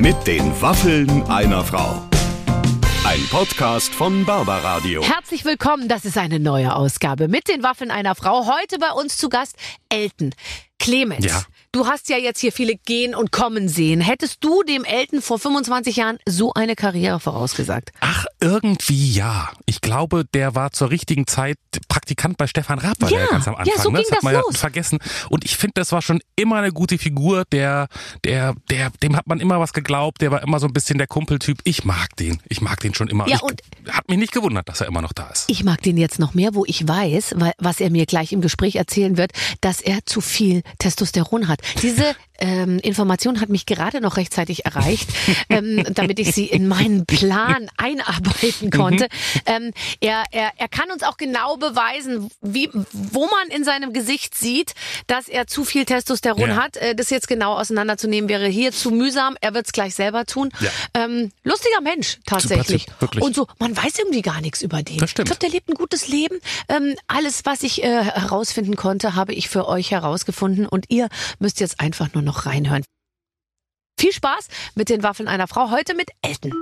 Mit den Waffeln einer Frau. Ein Podcast von Barbaradio. Herzlich willkommen, das ist eine neue Ausgabe mit den Waffeln einer Frau. Heute bei uns zu Gast Elton. Clemens, Ja. Du hast ja jetzt hier viele gehen und kommen sehen. Hättest du dem Elton vor 25 Jahren so eine Karriere vorausgesagt? Ach, irgendwie ja. Ich glaube, der war zur richtigen Zeit Praktikant bei Stefan Raab, war Ja, der ganz am ja, Anfang. so ne? ging das hat man ja los. vergessen. Und ich finde, das war schon immer eine gute Figur. Der, der, der, dem hat man immer was geglaubt. Der war immer so ein bisschen der Kumpeltyp. Ich mag den. Ich mag den schon immer. Ja, ich, und- hat mich nicht gewundert, dass er immer noch da ist. Ich mag den jetzt noch mehr, wo ich weiß, weil, was er mir gleich im Gespräch erzählen wird, dass er zu viel Testosteron hat. Diese ähm, Information hat mich gerade noch rechtzeitig erreicht, ähm, damit ich sie in meinen Plan einarbeiten konnte. Ähm, er, er, er kann uns auch genau beweisen, wie, wo man in seinem Gesicht sieht, dass er zu viel Testosteron Ja. hat. Äh, das jetzt genau auseinanderzunehmen wäre hier zu mühsam. Er wird es gleich selber tun. Ja. Ähm, lustiger Mensch tatsächlich. Wirklich. Und so, man weiß irgendwie gar nichts über den. Ich glaube, der lebt ein gutes Leben. Ähm, alles, was ich äh, herausfinden konnte, habe ich für euch herausgefunden. Und ihr müsst jetzt einfach nur noch reinhören. Viel Spaß mit den Waffeln einer Frau. Heute mit Elton.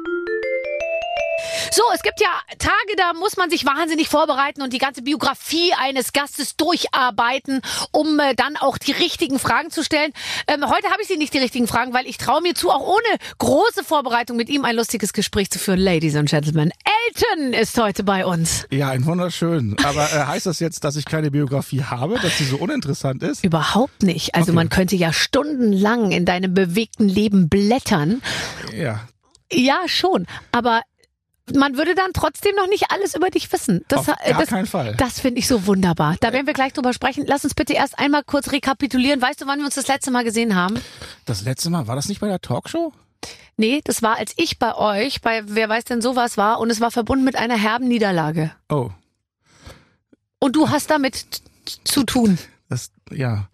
So, es gibt ja Tage, da muss man sich wahnsinnig vorbereiten und die ganze Biografie eines Gastes durcharbeiten, um äh, dann auch die richtigen Fragen zu stellen. Ähm, heute habe ich sie nicht die richtigen Fragen, weil ich traue mir zu, auch ohne große Vorbereitung mit ihm ein lustiges Gespräch zu führen. Ladies and Gentlemen, Elton ist heute bei uns. Ja, ein wunderschön. Aber äh, heißt das jetzt, dass ich keine Biografie habe, dass sie so uninteressant ist? Überhaupt nicht. Also Okay. man könnte ja stundenlang in deinem bewegten Leben blättern. Ja. Ja, schon. Aber man würde dann trotzdem noch nicht alles über dich wissen. Das, Auf gar das, keinen Fall. Das finde ich so wunderbar. Da werden wir gleich drüber sprechen. Lass uns bitte erst einmal kurz rekapitulieren. Weißt du, wann wir uns das letzte Mal gesehen haben? Das letzte Mal, war das nicht bei der Talkshow? Nee, das war, als ich bei euch, bei Wer weiß denn sowas war, und es war verbunden mit einer herben Niederlage. Oh, Und du hast damit zu tun. das, ja.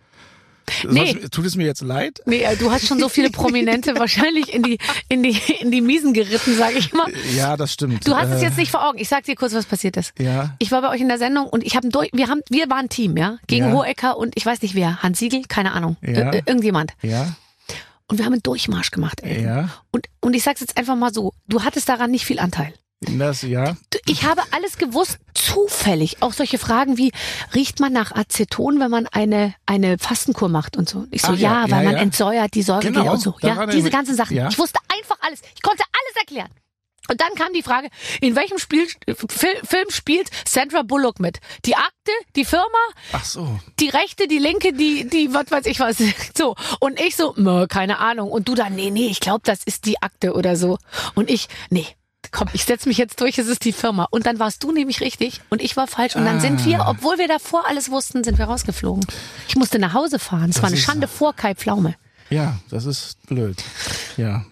Nee. Soll's- Tut es mir jetzt leid? Nee, äh, du hast schon so viele Prominente wahrscheinlich in die, in die, in die Miesen geritten, sage ich mal. Ja, das stimmt. Du hast es Äh, jetzt nicht vor Augen. Ich sag dir kurz, was passiert ist. Ja. Ich war bei euch in der Sendung und ich habe durch, wir haben, wir waren ein Team, ja, gegen Ja. Hohecker und ich weiß nicht wer, Hans Siegel, keine Ahnung, Ja. Ir- irgendjemand. Ja. Und wir haben einen Durchmarsch gemacht. Elton. Ja. Und und ich sag's jetzt einfach mal so, du hattest daran nicht viel Anteil. Das, ja. Ich habe alles gewusst, zufällig. Auch solche Fragen wie, riecht man nach Aceton, wenn man eine, eine Fastenkur macht und so? Ich so, Ach ja, ja, weil ja, man ja. entsäuert die Säure Genau, und so. Ja, diese ganzen Sachen. ja. Ich wusste einfach alles. Ich konnte alles erklären. Und dann kam die Frage, in welchem Spiel, Fil- Film spielt Sandra Bullock mit? Die Akte, die Firma, Ach so. die rechte, die linke, die, die, was weiß ich was. So. Und ich so, "Mö, keine Ahnung. Und du dann, nee, nee, ich glaube, das ist die Akte oder so. Und ich, nee. Komm, ich setz mich jetzt durch, es ist die Firma. Und dann warst du nämlich richtig und ich war falsch. Und dann sind Ah. wir, obwohl wir davor alles wussten, sind wir rausgeflogen. Ich musste nach Hause fahren. Es war eine Schande vor Kai Pflaume. Ja, das ist blöd. Ja.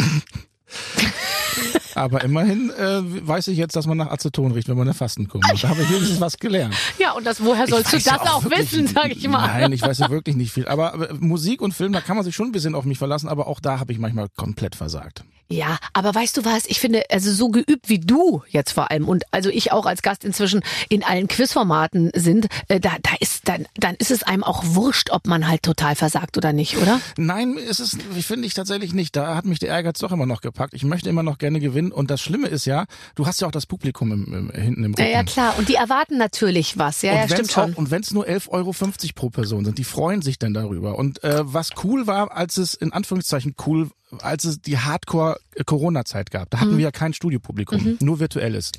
Aber immerhin äh, weiß ich jetzt, dass man nach Aceton riecht, wenn man eine Fastenkur macht. Da habe ich wenigstens was gelernt. Ja, und das, woher sollst du das ja auch wirklich- wissen, sag ich mal. Nein, ich weiß ja wirklich nicht viel. Aber, aber Musik und Film, da kann man sich schon ein bisschen auf mich verlassen, aber auch da habe ich manchmal komplett versagt. Ja, aber weißt du was? Ich finde, also so geübt wie du jetzt vor allem und also ich auch als Gast inzwischen in allen Quizformaten sind, äh, da, da ist dann, dann ist es einem auch wurscht, ob man halt total versagt oder nicht, oder? Nein, ist es finde ich tatsächlich nicht. Da hat mich der Ehrgeiz doch immer noch gepackt. Ich möchte immer noch gerne gewinnen. Und das Schlimme ist ja, du hast ja auch das Publikum im, im, hinten im Ja, Rücken. ja klar. Und die erwarten natürlich was. Ja, und ja, stimmt schon. Auch, und wenn es nur 11,50 Euro pro Person sind, die freuen sich dann darüber. Und äh, was cool war, als es in Anführungszeichen cool, als es die Hardcore-Corona-Zeit gab, da hatten Mhm. wir ja kein Studiopublikum, nur virtuelles.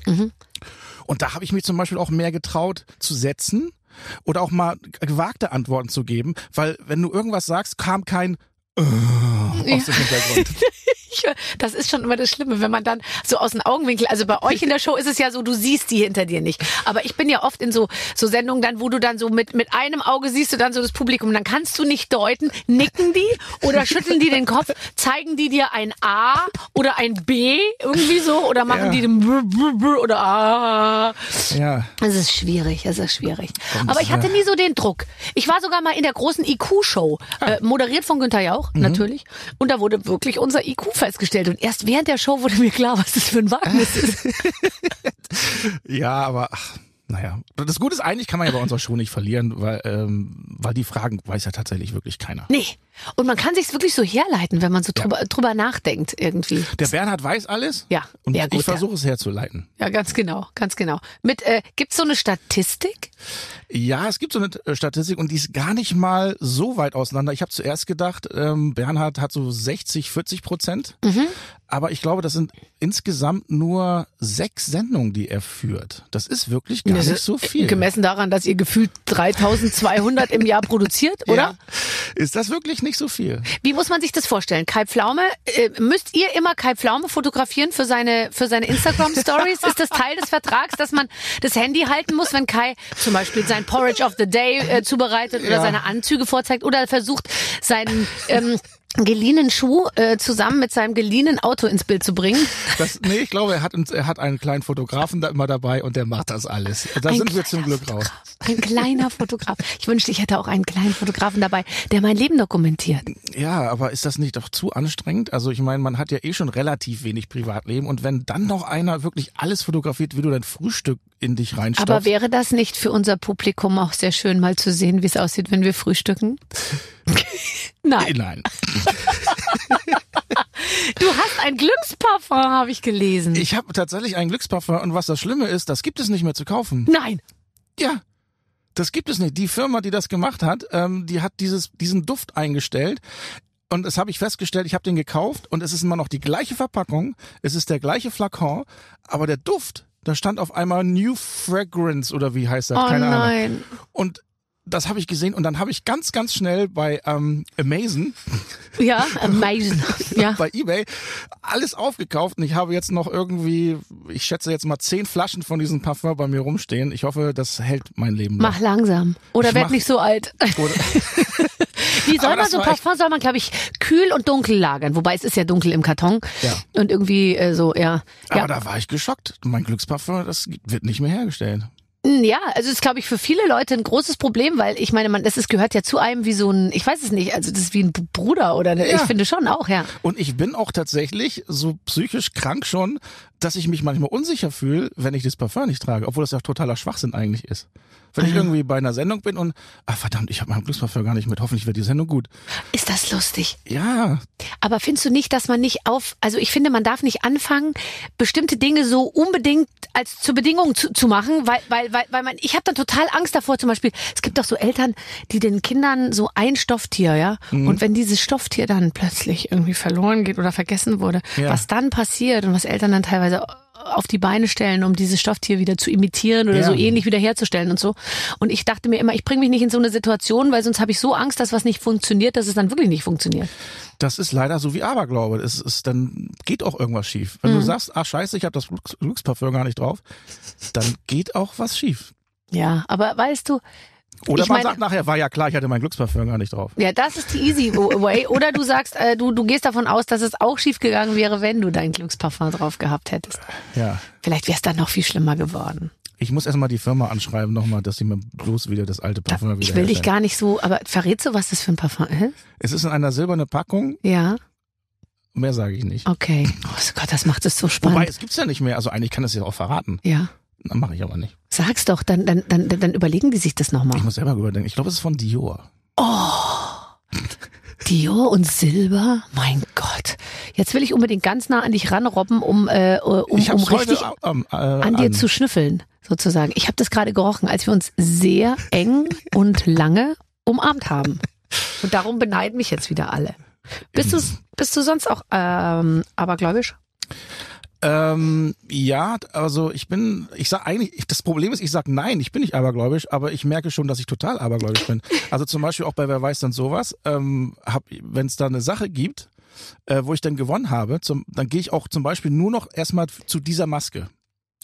Und da habe ich mich zum Beispiel auch mehr getraut zu setzen oder auch mal gewagte Antworten zu geben, weil wenn du irgendwas sagst, kam kein äh, aus dem Hintergrund. Das ist schon immer das Schlimme, wenn man dann so aus dem Augenwinkel, also bei euch in der Show ist es ja so, du siehst die hinter dir nicht. Aber ich bin ja oft in so, so Sendungen dann, wo du dann so mit, mit einem Auge siehst du dann so das Publikum. Dann kannst du nicht deuten, nicken die oder schütteln die den Kopf, zeigen die dir ein A oder ein B irgendwie so oder machen Ja. die den Brr, Brr, Brr oder A. ja. Es ist schwierig, es ist schwierig. Und, Aber ich hatte nie so den Druck. Ich war sogar mal in der großen IQ-Show, äh, moderiert von Günther Jauch, natürlich. Und da wurde wirklich unser IQ festgestellt. Und erst während der Show wurde mir klar, was das für ein Wagnis ist. Ja, aber ach, naja. Das Gute ist, eigentlich kann man ja bei unserer Show nicht verlieren, weil, ähm, weil die Fragen weiß ja tatsächlich wirklich keiner. Nee. Und man kann sich's wirklich so herleiten, wenn man so drüber, drüber nachdenkt irgendwie. Der Bernhard weiß alles. Ja, Und ja, gut, ich versuche es herzuleiten. Ja, ganz genau, ganz genau. Mit äh, gibt's so eine Statistik? Ja, es gibt so eine äh, Statistik und die ist gar nicht mal so weit auseinander. Ich habe zuerst gedacht, ähm, Bernhard hat so 60, 40 Prozent. Mhm. Aber ich glaube, das sind insgesamt nur sechs Sendungen, die er führt. Das ist wirklich gar nicht so viel. Gemessen daran, dass ihr gefühlt 3200 im Jahr produziert, oder? Ja. Ist das wirklich nicht so viel? Wie muss man sich das vorstellen? Kai Pflaume, äh, müsst ihr immer Kai Pflaume fotografieren für seine, für seine Instagram Stories? Ist das Teil des Vertrags, dass man das Handy halten muss, wenn Kai zum Beispiel sein Porridge of the Day äh, zubereitet oder Ja. seine Anzüge vorzeigt oder versucht, seinen ähm, geliehenen Schuh äh, zusammen mit seinem geliehenen Auto ins Bild zu bringen? Das, nee, ich glaube, er hat, uns- er hat einen kleinen Fotografen da immer dabei und der macht das alles. Da Ein sind wir zum Glück raus. Fotograf. Ein kleiner Fotograf. Ich wünschte, ich hätte auch einen kleinen Fotografen dabei, der mein Leben dokumentiert. Ja, aber ist das nicht doch zu anstrengend? Also ich meine, man hat ja eh schon relativ wenig Privatleben und wenn dann noch einer wirklich alles fotografiert, wie du dein Frühstück in dich reinstopfst. Aber wäre das nicht für unser Publikum auch sehr schön, mal zu sehen, wie es aussieht, wenn wir frühstücken? Nein. Nein. Du hast ein Glücksparfum, habe ich gelesen. Ich habe tatsächlich einen Glücksparfum und was das Schlimme ist, das gibt es nicht mehr zu kaufen. Nein. Ja. Das gibt es nicht. Die Firma, die das gemacht hat, ähm, die hat dieses, diesen Duft eingestellt. Und das habe ich festgestellt, ich habe den gekauft und es ist immer noch die gleiche Verpackung, es ist der gleiche Flakon, aber der Duft, da stand auf einmal New Fragrance oder wie heißt das? Oh Keine Ahnung. nein. Und das habe ich gesehen und dann habe ich ganz, ganz schnell bei ähm, Amazon, Ja, amazing. Ja. bei Ebay alles aufgekauft und ich habe jetzt noch irgendwie, ich schätze jetzt mal zehn Flaschen von diesem Parfum bei mir rumstehen. Ich hoffe, das hält mein Leben lang. Mach langsam. Oder Ich werd mach- nicht so alt. Wie soll man so ein Parfum soll man, glaube ich, kühl und dunkel lagern. Wobei es ist ja dunkel im Karton. Ja. Und irgendwie äh, so, ja. Aber Ja. da war ich geschockt. Mein Glücksparfum, das wird nicht mehr hergestellt. Ja, also ist, glaube ich, für viele Leute ein großes Problem, weil ich meine, man, das ist, gehört ja zu einem wie so ein, ich weiß es nicht, also das ist wie ein Bruder oder eine, Ja. ich finde schon auch, ja. Und ich bin auch tatsächlich so psychisch krank schon, dass ich mich manchmal unsicher fühle, wenn ich das Parfum nicht trage, obwohl das ja totaler Schwachsinn eigentlich ist. Wenn ich Aha. irgendwie bei einer Sendung bin und, ah verdammt, ich habe mein Glücksparfum gar nicht mit, hoffentlich wird die Sendung gut. Ist das lustig? Ja, Aber findest du nicht, dass man nicht auf, also ich finde, man darf nicht anfangen, bestimmte Dinge so unbedingt als zur Bedingung zu, zu machen, weil, weil, weil, weil man, ich habe dann total Angst davor, zum Beispiel, es gibt doch so Eltern, die den Kindern so ein Stofftier, ja, Mhm. und wenn dieses Stofftier dann plötzlich irgendwie verloren geht oder vergessen wurde, Ja. was dann passiert und was Eltern dann teilweise auf die Beine stellen, um dieses Stofftier wieder zu imitieren oder Ja. so ähnlich wiederherzustellen und so. Und ich dachte mir immer, ich bringe mich nicht in so eine Situation, weil sonst habe ich so Angst, dass was nicht funktioniert, dass es dann wirklich nicht funktioniert. das ist leider so wie Aberglaube. Es ist, dann geht auch irgendwas schief. Wenn du sagst, ah scheiße, ich habe das Glücks Glücksparfum gar nicht drauf, dann geht auch was schief. Ja, aber weißt du, Oder Ich man meine- sagt nachher, war ja klar, ich hatte mein Glücksparfum gar nicht drauf. ja, das ist die easy way. Oder du sagst, äh, du, du gehst davon aus, dass es auch schief gegangen wäre, wenn du dein Glücksparfum drauf gehabt hättest. Ja. Vielleicht wäre es dann noch viel schlimmer geworden. Ich muss erstmal die Firma anschreiben nochmal, dass sie mir bloß wieder das alte Parfum wieder Ich will dich gar nicht so, aber verrätst du, was das für ein Parfum ist? Es ist in einer silbernen Packung, Ja, mehr sage ich nicht. okay. Oh Gott, das macht es so Wobei, spannend. es gibt's ja nicht mehr. Also eigentlich kann es ja auch verraten. Ja. Dann mache ich aber nicht. Sag's doch, dann, dann, dann, dann überlegen die sich das Ich nochmal. muss selber überdenken. Ich glaube, es ist von Dior. Dior und Silber? Mein Gott. Jetzt will ich unbedingt ganz nah an dich ranrobben, um, äh, um, ich um hab's heute richtig ähm, äh, an dir zu schnüffeln, sozusagen. Ich habe das gerade gerochen, als wir uns sehr eng und lange umarmt haben. Und darum beneiden mich jetzt wieder alle. Bist du, bist du sonst auch ähm, abergläubisch? Ähm, ja, also ich bin, ich sag eigentlich, ich, das Problem ist, ich sag nein, ich bin nicht abergläubisch, aber ich merke schon, dass ich total abergläubisch bin. Also zum Beispiel auch bei Wer weiß denn sowas, ähm, hab, wenn es da eine Sache gibt, äh, wo ich dann gewonnen habe, zum, dann gehe ich auch zum Beispiel nur noch erstmal zu dieser Maske.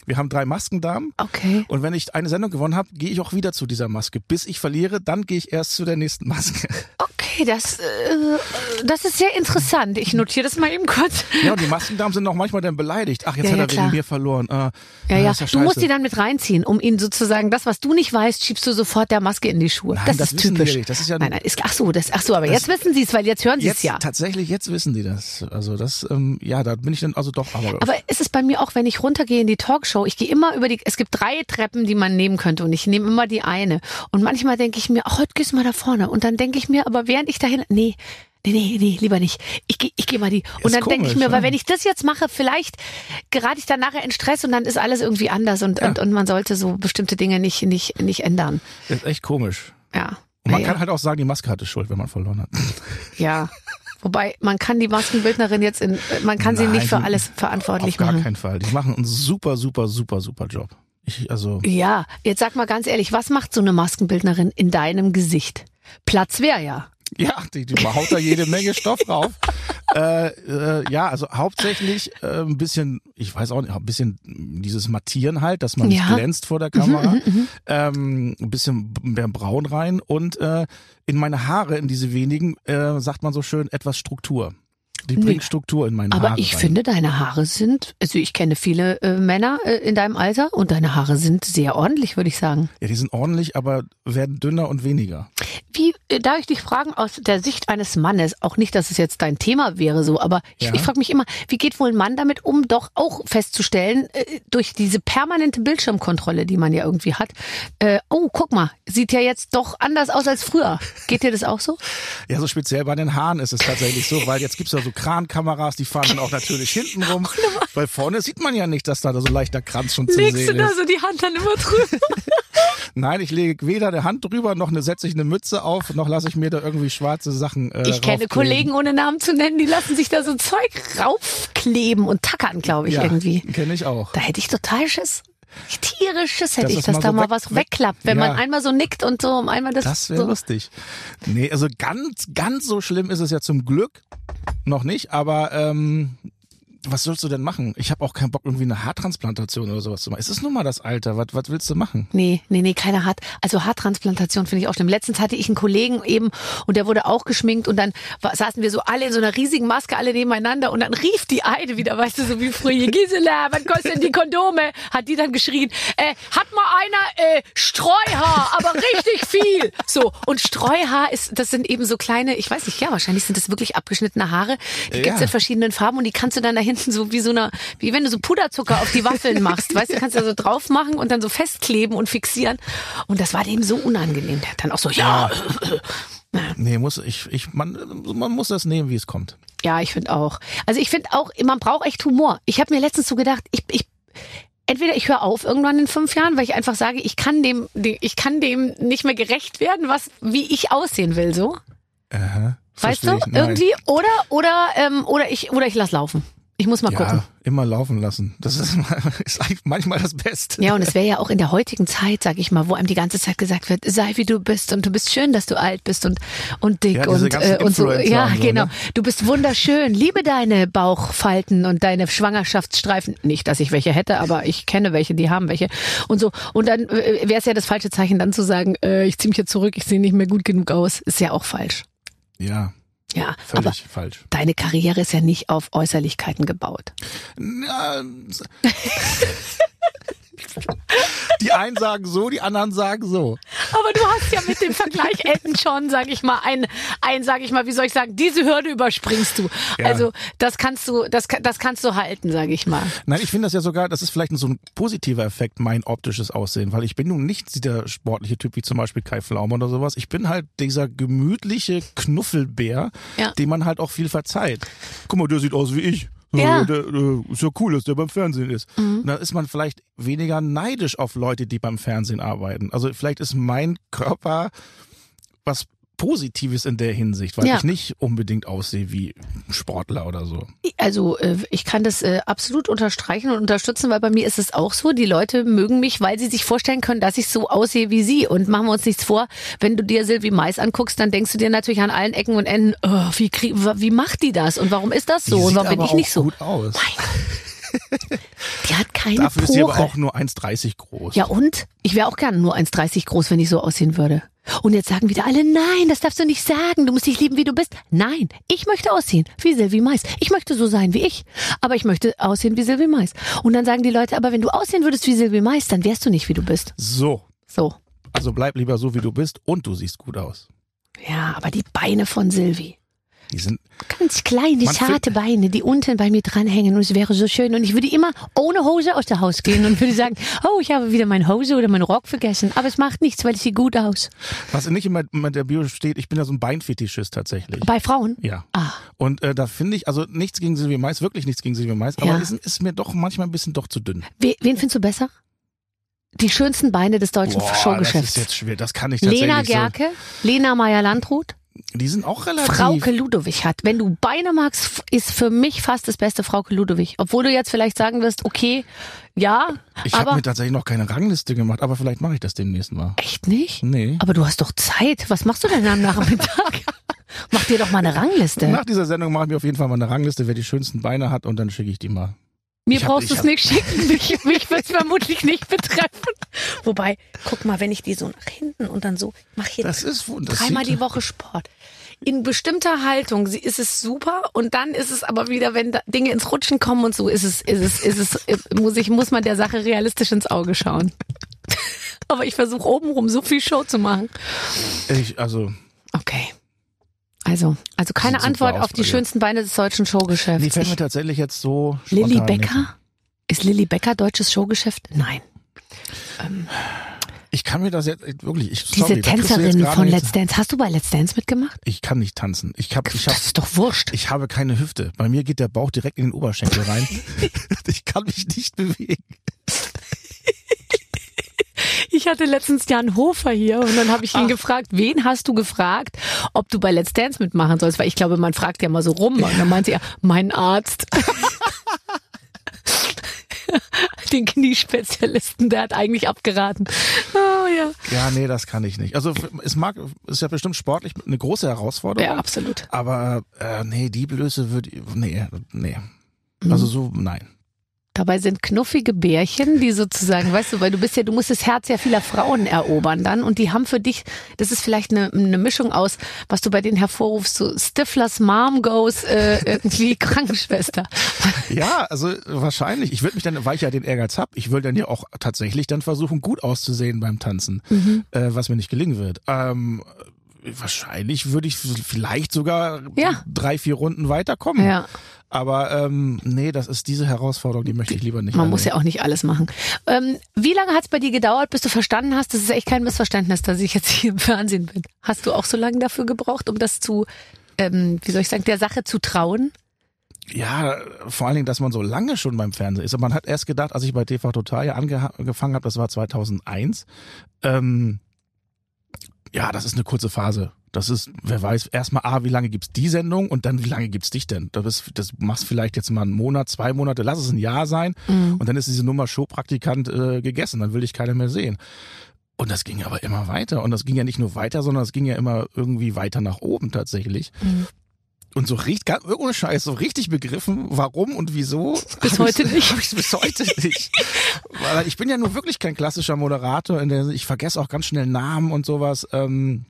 Wir haben drei Maskendamen Okay. und wenn ich eine Sendung gewonnen habe, gehe ich auch wieder zu dieser Maske. Bis ich verliere, dann gehe ich erst zu der nächsten Maske. Okay, das, äh, das ist sehr interessant. Ich notiere das mal eben kurz. Ja, und die Maskendamen sind auch manchmal dann beleidigt. Ach, jetzt Ja, hat ja, er klar. wegen mir verloren. Äh, Ja, ah, ja. ist Du musst die dann mit reinziehen, um ihnen sozusagen das, was du nicht weißt, schiebst du sofort der Maske in die Schuhe. Nein, das, das ist typisch. Das ist ja- nein, nein, ist, ach so, das, ach so, aber Das- jetzt wissen sie es, weil jetzt hören sie es ja. tatsächlich, jetzt wissen die das. Also das, ähm, ja, da bin ich dann also doch aber. Aber es ist bei mir auch, wenn ich runtergehe in die Talkshow, ich gehe immer über die, es gibt drei Treppen, die man nehmen könnte und ich nehme immer die eine. Und manchmal denke ich mir, ach, heute gehst du mal da vorne. Und dann denke ich mir, aber während während ich dahin, nee, nee, nee, nee, lieber nicht. Ich gehe ich geh mal die. Und Ist dann denke ich mir, weil ja. wenn ich das jetzt mache, vielleicht gerate ich dann nachher in Stress und dann ist alles irgendwie anders und, Ja. und, und man sollte so bestimmte Dinge nicht, nicht, nicht ändern. Das ist echt komisch. Ja. Und man ja, kann halt auch sagen, die Maske hatte Schuld, wenn man verloren hat. ja. Wobei, man kann die Maskenbildnerin jetzt in, man kann sie Nein, nicht für alles verantwortlich Auf gar machen. keinen Fall. Die machen einen super, super, super, super Job. Ich, also, Ja, jetzt sag mal ganz ehrlich, was macht so eine Maskenbildnerin in deinem Gesicht? Platz wäre ja. Ja, die, die haut da jede Menge Stoff drauf. äh, äh, ja, also hauptsächlich äh, ein bisschen, ich weiß auch nicht, ein bisschen dieses Mattieren halt, dass man nicht Ja. Mhm, glänzt vor der Kamera. ähm, ein bisschen mehr Braun rein und äh, in meine Haare, in diese wenigen, äh, sagt man so schön, etwas Struktur. Die Nee. bringt Struktur in meine Aber Haare. ich rein. finde, deine Haare sind, also ich kenne viele äh, Männer äh, in deinem Alter und deine Haare sind sehr ordentlich, würde ich sagen. Ja, die sind ordentlich, aber werden dünner und weniger. Wie, darf ich dich fragen, aus der Sicht eines Mannes, auch nicht, dass es jetzt dein Thema wäre so, aber ich, Ja. ich frage mich immer, wie geht wohl ein Mann damit um, doch auch festzustellen, äh, durch diese permanente Bildschirmkontrolle, die man ja irgendwie hat, äh, oh, guck mal, sieht ja jetzt doch anders aus als früher. Geht dir das auch so? Ja, so speziell bei den Haaren ist es tatsächlich so, weil jetzt gibt's ja so Krankameras, die fahren dann auch natürlich hinten rum, weil vorne sieht man ja nicht, dass da so leichter Kranz schon zu Legst du sehen da ist. so die Hand dann immer drüber? Nein, ich lege weder eine Hand drüber, noch eine, setze ich eine Mütze auf, noch lasse ich mir da irgendwie schwarze Sachen äh, Ich kenne. Kollegen, ohne Namen zu nennen, die lassen sich da so Zeug raufkleben und tackern, glaube ich, ja, irgendwie. kenne ich auch. Da hätte ich total Schiss. Tierisch Schiss hätte Dass ich, dass mal da so mal weg- was weg- wegklappt, wenn Ja. man einmal so nickt und so um einmal das, Das wäre so. lustig. Nee, also ganz, ganz so schlimm ist es ja zum Glück noch nicht, aber ähm, was sollst du denn machen? Ich habe auch keinen Bock, irgendwie eine Haartransplantation oder sowas zu machen. Es ist nun mal das Alter. Was, was willst du machen? Nee, nee, nee, keiner hat. Also Haartransplantation finde ich auch schlimm. Letztens hatte ich einen Kollegen eben und der wurde auch geschminkt und dann war, saßen wir so alle in so einer riesigen Maske, alle nebeneinander und dann rief die eine wieder, weißt du, so wie früher, Gisela, was kosten die Kondome? Hat die dann geschrien, äh, hat mal einer äh, Streuhaar, aber richtig viel. So, und Streuhaar ist, das sind eben so kleine, ich weiß nicht, ja, wahrscheinlich sind das wirklich abgeschnittene Haare. Die gibt's Ja. in verschiedenen Farben und die kannst du dann da hinten so wie so eine, wie wenn du so Puderzucker auf die Waffeln machst, weißt du, kannst du da so drauf machen und dann so festkleben und fixieren. Und das war dem so unangenehm. Der hat dann auch so, ja, Nee, muss ich, ich, man, man muss das nehmen, wie es kommt. ja, ich finde auch. Also ich finde auch, man braucht echt Humor. Ich habe mir letztens so gedacht, ich, ich entweder ich höre auf irgendwann in fünf Jahren, weil ich einfach sage, ich kann dem, ich kann dem nicht mehr gerecht werden, was wie ich aussehen will, so. Aha, Weißt du? Irgendwie oder oder ähm, oder ich oder ich lass laufen. Ich muss mal ja, gucken. immer laufen lassen. Das ist, ist manchmal das Beste. Ja, und es wäre ja auch in der heutigen Zeit, sag ich mal, wo einem die ganze Zeit gesagt wird, sei wie du bist und du bist schön, dass du alt bist und und dick Ja, und äh, und so. Ja, so, genau. ne? Du bist wunderschön. Liebe deine Bauchfalten und deine Schwangerschaftsstreifen. Nicht, dass ich welche hätte, aber ich kenne welche, die haben welche und so. Und dann äh, wäre es ja das falsche Zeichen, dann zu sagen, äh, ich ziehe mich jetzt zurück, ich sehe nicht mehr gut genug aus. Ist ja auch falsch. Ja, Ja, aber völlig falsch. deine Karriere ist ja nicht auf Äußerlichkeiten gebaut. Ja, die einen sagen so, die anderen sagen so. Aber du hast ja mit dem Vergleich Elton John, sag ich mal, ein, ein, sag ich mal, wie soll ich sagen, diese Hürde überspringst du. Ja. Also das kannst du, das, das kannst du halten, sag ich mal. Nein, ich finde das ja sogar, das ist vielleicht so ein positiver Effekt, mein optisches Aussehen, weil ich bin nun nicht der sportliche Typ wie zum Beispiel Kai Pflaume oder sowas. Ich bin halt dieser gemütliche Knuffelbär, Ja. dem man halt auch viel verzeiht. Guck mal, der sieht aus wie ich. Ja. Der, der, ist ja cool, dass der beim Fernsehen ist. Und dann ist man vielleicht weniger neidisch auf Leute, die beim Fernsehen arbeiten. Also vielleicht ist mein Körper was Positives in der Hinsicht, weil Ja. ich nicht unbedingt aussehe wie Sportler oder so. Also äh, ich kann das äh, absolut unterstreichen und unterstützen, weil bei mir ist es auch so, die Leute mögen mich, weil sie sich vorstellen können, dass ich so aussehe wie sie. Und machen wir uns nichts vor, wenn du dir Sylvie Mais anguckst, dann denkst du dir natürlich an allen Ecken und Enden, oh, wie, wie macht die das und warum ist das so Die und warum bin ich nicht so? gut aus. Die hat keine Dafür ist sie aber Pore. auch nur 1,30 groß. Ja und? Ich wäre auch gerne nur 1,30 groß, wenn ich so aussehen würde. Und jetzt sagen wieder alle, nein, das darfst du nicht sagen. Du musst dich lieben, wie du bist. Nein, ich möchte aussehen wie Sylvie Mais. Ich möchte so sein wie ich. Aber ich möchte aussehen wie Sylvie Mais. Und dann sagen die Leute, aber wenn du aussehen würdest wie Sylvie Mais, dann wärst du nicht, wie du bist. So, So. also bleib lieber so, wie du bist und du siehst gut aus. Ja, aber die Beine von Sylvie. Die sind, Ganz kleine, zarte Beine, die unten bei mir dranhängen und es wäre so schön. Und ich würde immer ohne Hose aus der Haus gehen und würde sagen, oh, ich habe wieder meine Hose oder meinen Rock vergessen. Aber es macht nichts, weil es sieht gut aus. was nicht immer in der Bio steht, ich bin ja so ein Beinfetischist tatsächlich. Bei Frauen? Ja. Ah. Und äh, da finde ich, also nichts gegen Silvia Mais, wirklich nichts gegen Silvia Mais, aber Ja. ist, ist mir doch manchmal ein bisschen doch zu dünn. We wen findest du besser? Die schönsten Beine des deutschen Boah, das Showgeschäfts. ist jetzt schwer, das kann ich tatsächlich Lena so. Gerke, Lena Meyer-Landrut, Die sind auch relativ. Frauke Ludowig hat. Wenn du Beine magst, ist für mich fast das beste Frauke Ludowig. Obwohl du jetzt vielleicht sagen wirst, okay, ja, ich habe mir tatsächlich noch keine Rangliste gemacht, aber vielleicht mache ich das demnächst mal. echt nicht? Nee. Aber du hast doch Zeit. Was machst du denn am Nachmittag? Mach dir doch mal eine Rangliste. Nach dieser Sendung mache ich mir auf jeden Fall mal eine Rangliste, wer die schönsten Beine hat und dann schicke ich die mal. Mir hab- brauchst du es hab- nicht schicken. Mich, mich wird es vermutlich nicht betreffen. Wobei, guck mal, wenn ich die so nach hinten und dann so, mach hier Das ist das dreimal die Woche Sport. In bestimmter Haltung ist es super und dann ist es aber wieder, wenn Dinge ins Rutschen kommen und so, ist es, ist es, ist es, äh, muss ich, muss man der Sache realistisch ins Auge schauen. aber ich versuche obenrum so viel Show zu machen. Ich, also, Okay. Also, also keine Antwort auf die schönsten Beine des deutschen die Showgeschäfts. fällt mir Ich, tatsächlich jetzt so Lilly spontan nicht. Becker? Ist Lilly Becker deutsches Showgeschäft? Nein. Ich kann mir das jetzt wirklich, ich, Diese sorry, da kriegst du jetzt Tänzerin gerade von Let's Dance. Hast du bei Let's Dance mitgemacht? Ich kann nicht tanzen. Ich hab, ich hab, Das ist doch wurscht. ich habe keine Hüfte. Bei mir geht der Bauch direkt in den Oberschenkel rein. ich kann mich nicht bewegen. Ich hatte letztens Jan Hofer hier und dann habe ich ihn gefragt, wen hast du gefragt, ob du bei Let's Dance mitmachen sollst? Weil ich glaube, man fragt ja mal so rum. Und dann meinte er, mein Arzt. Den Kniespezialisten, der hat eigentlich abgeraten. Oh ja. Ja, nee, das kann ich nicht. Also es mag, ist ja bestimmt sportlich eine große Herausforderung. Ja, absolut. Aber äh, nee, die Blöße würde, nee, nee. Mhm. Also so, nein. Dabei sind knuffige Bärchen, die sozusagen, weißt du, weil du bist ja, du musst das Herz ja vieler Frauen erobern dann und die haben für dich, das ist vielleicht eine, eine Mischung aus, was du bei denen hervorrufst, so Stiflers Mom goes äh, irgendwie Krankenschwester. Ja, also wahrscheinlich. Ich würde mich dann, weil ich ja den Ehrgeiz hab, ich will dann ja auch tatsächlich dann versuchen, gut auszusehen beim Tanzen, Mhm. äh, was mir nicht gelingen wird. Ähm, wahrscheinlich würde ich vielleicht sogar Ja. drei, vier Runden weiterkommen. Ja. Aber ähm, nee, das ist diese Herausforderung, die möchte ich lieber nicht. Man muss erleben. ja auch nicht alles machen. Ähm, wie lange hat es bei dir gedauert, bis du verstanden hast? Das ist echt kein Missverständnis, dass ich jetzt hier im Fernsehen bin. Hast du auch so lange dafür gebraucht, um das zu, ähm, wie soll ich sagen, der Sache zu trauen? Ja, vor allen Dingen, dass man so lange schon beim Fernsehen ist. Und man hat erst gedacht, als ich bei TV Total ja angefangen habe, das war 2001, ähm, ja, das ist eine kurze Phase. Das ist, wer weiß, erstmal, ah, wie lange gibt's die Sendung und dann, wie lange gibt's dich denn? Das, ist, das machst vielleicht jetzt mal einen Monat, zwei Monate, lass es ein Jahr sein Mhm. und dann ist diese Nummer Showpraktikant äh, gegessen, dann will ich keiner mehr sehen. Und das ging aber immer weiter. Und das ging ja nicht nur weiter, sondern es ging ja immer irgendwie weiter nach oben tatsächlich. Mhm. Und so richtig, ganz ohne Scheiß, so richtig begriffen, warum und wieso. Bis heute ich's- nicht. Hab ich's bis heute nicht. Weil ich bin ja nun wirklich kein klassischer Moderator, in der ich vergesse auch ganz schnell Namen und sowas. Ähm,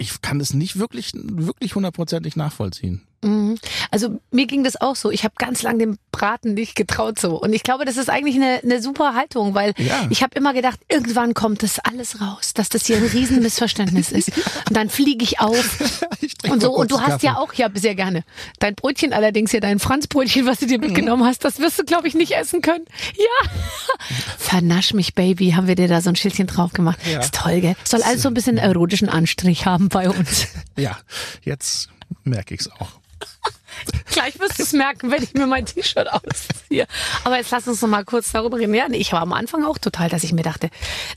ich kann es nicht wirklich, wirklich hundertprozentig nachvollziehen. Mhm. Also mir ging das auch so. Ich habe ganz lang dem Braten nicht getraut so. Und ich glaube, das ist eigentlich eine, eine super Haltung, weil Ja. ich habe immer gedacht, irgendwann kommt das alles raus, dass das hier ein Riesenmissverständnis ist. Und dann fliege ich auf. Ich Und so, und du hast ja Kaffee. auch, ja, sehr gerne. Dein Brötchen allerdings, ja, dein Franzbrötchen, was du dir mitgenommen hast, das wirst du, glaube ich, nicht essen können. Ja. Vernasch mich, Baby, haben wir dir da so ein Schildchen drauf gemacht. Ja. Ist toll, gell? Soll alles so ein bisschen erotischen Anstrich haben bei uns. Ja, jetzt merke ich's auch. Gleich wirst du es merken, wenn ich mir mein T-Shirt ausziehe. Aber jetzt lass uns noch mal kurz darüber reden. Ja, ich war am Anfang auch total, dass ich mir dachte,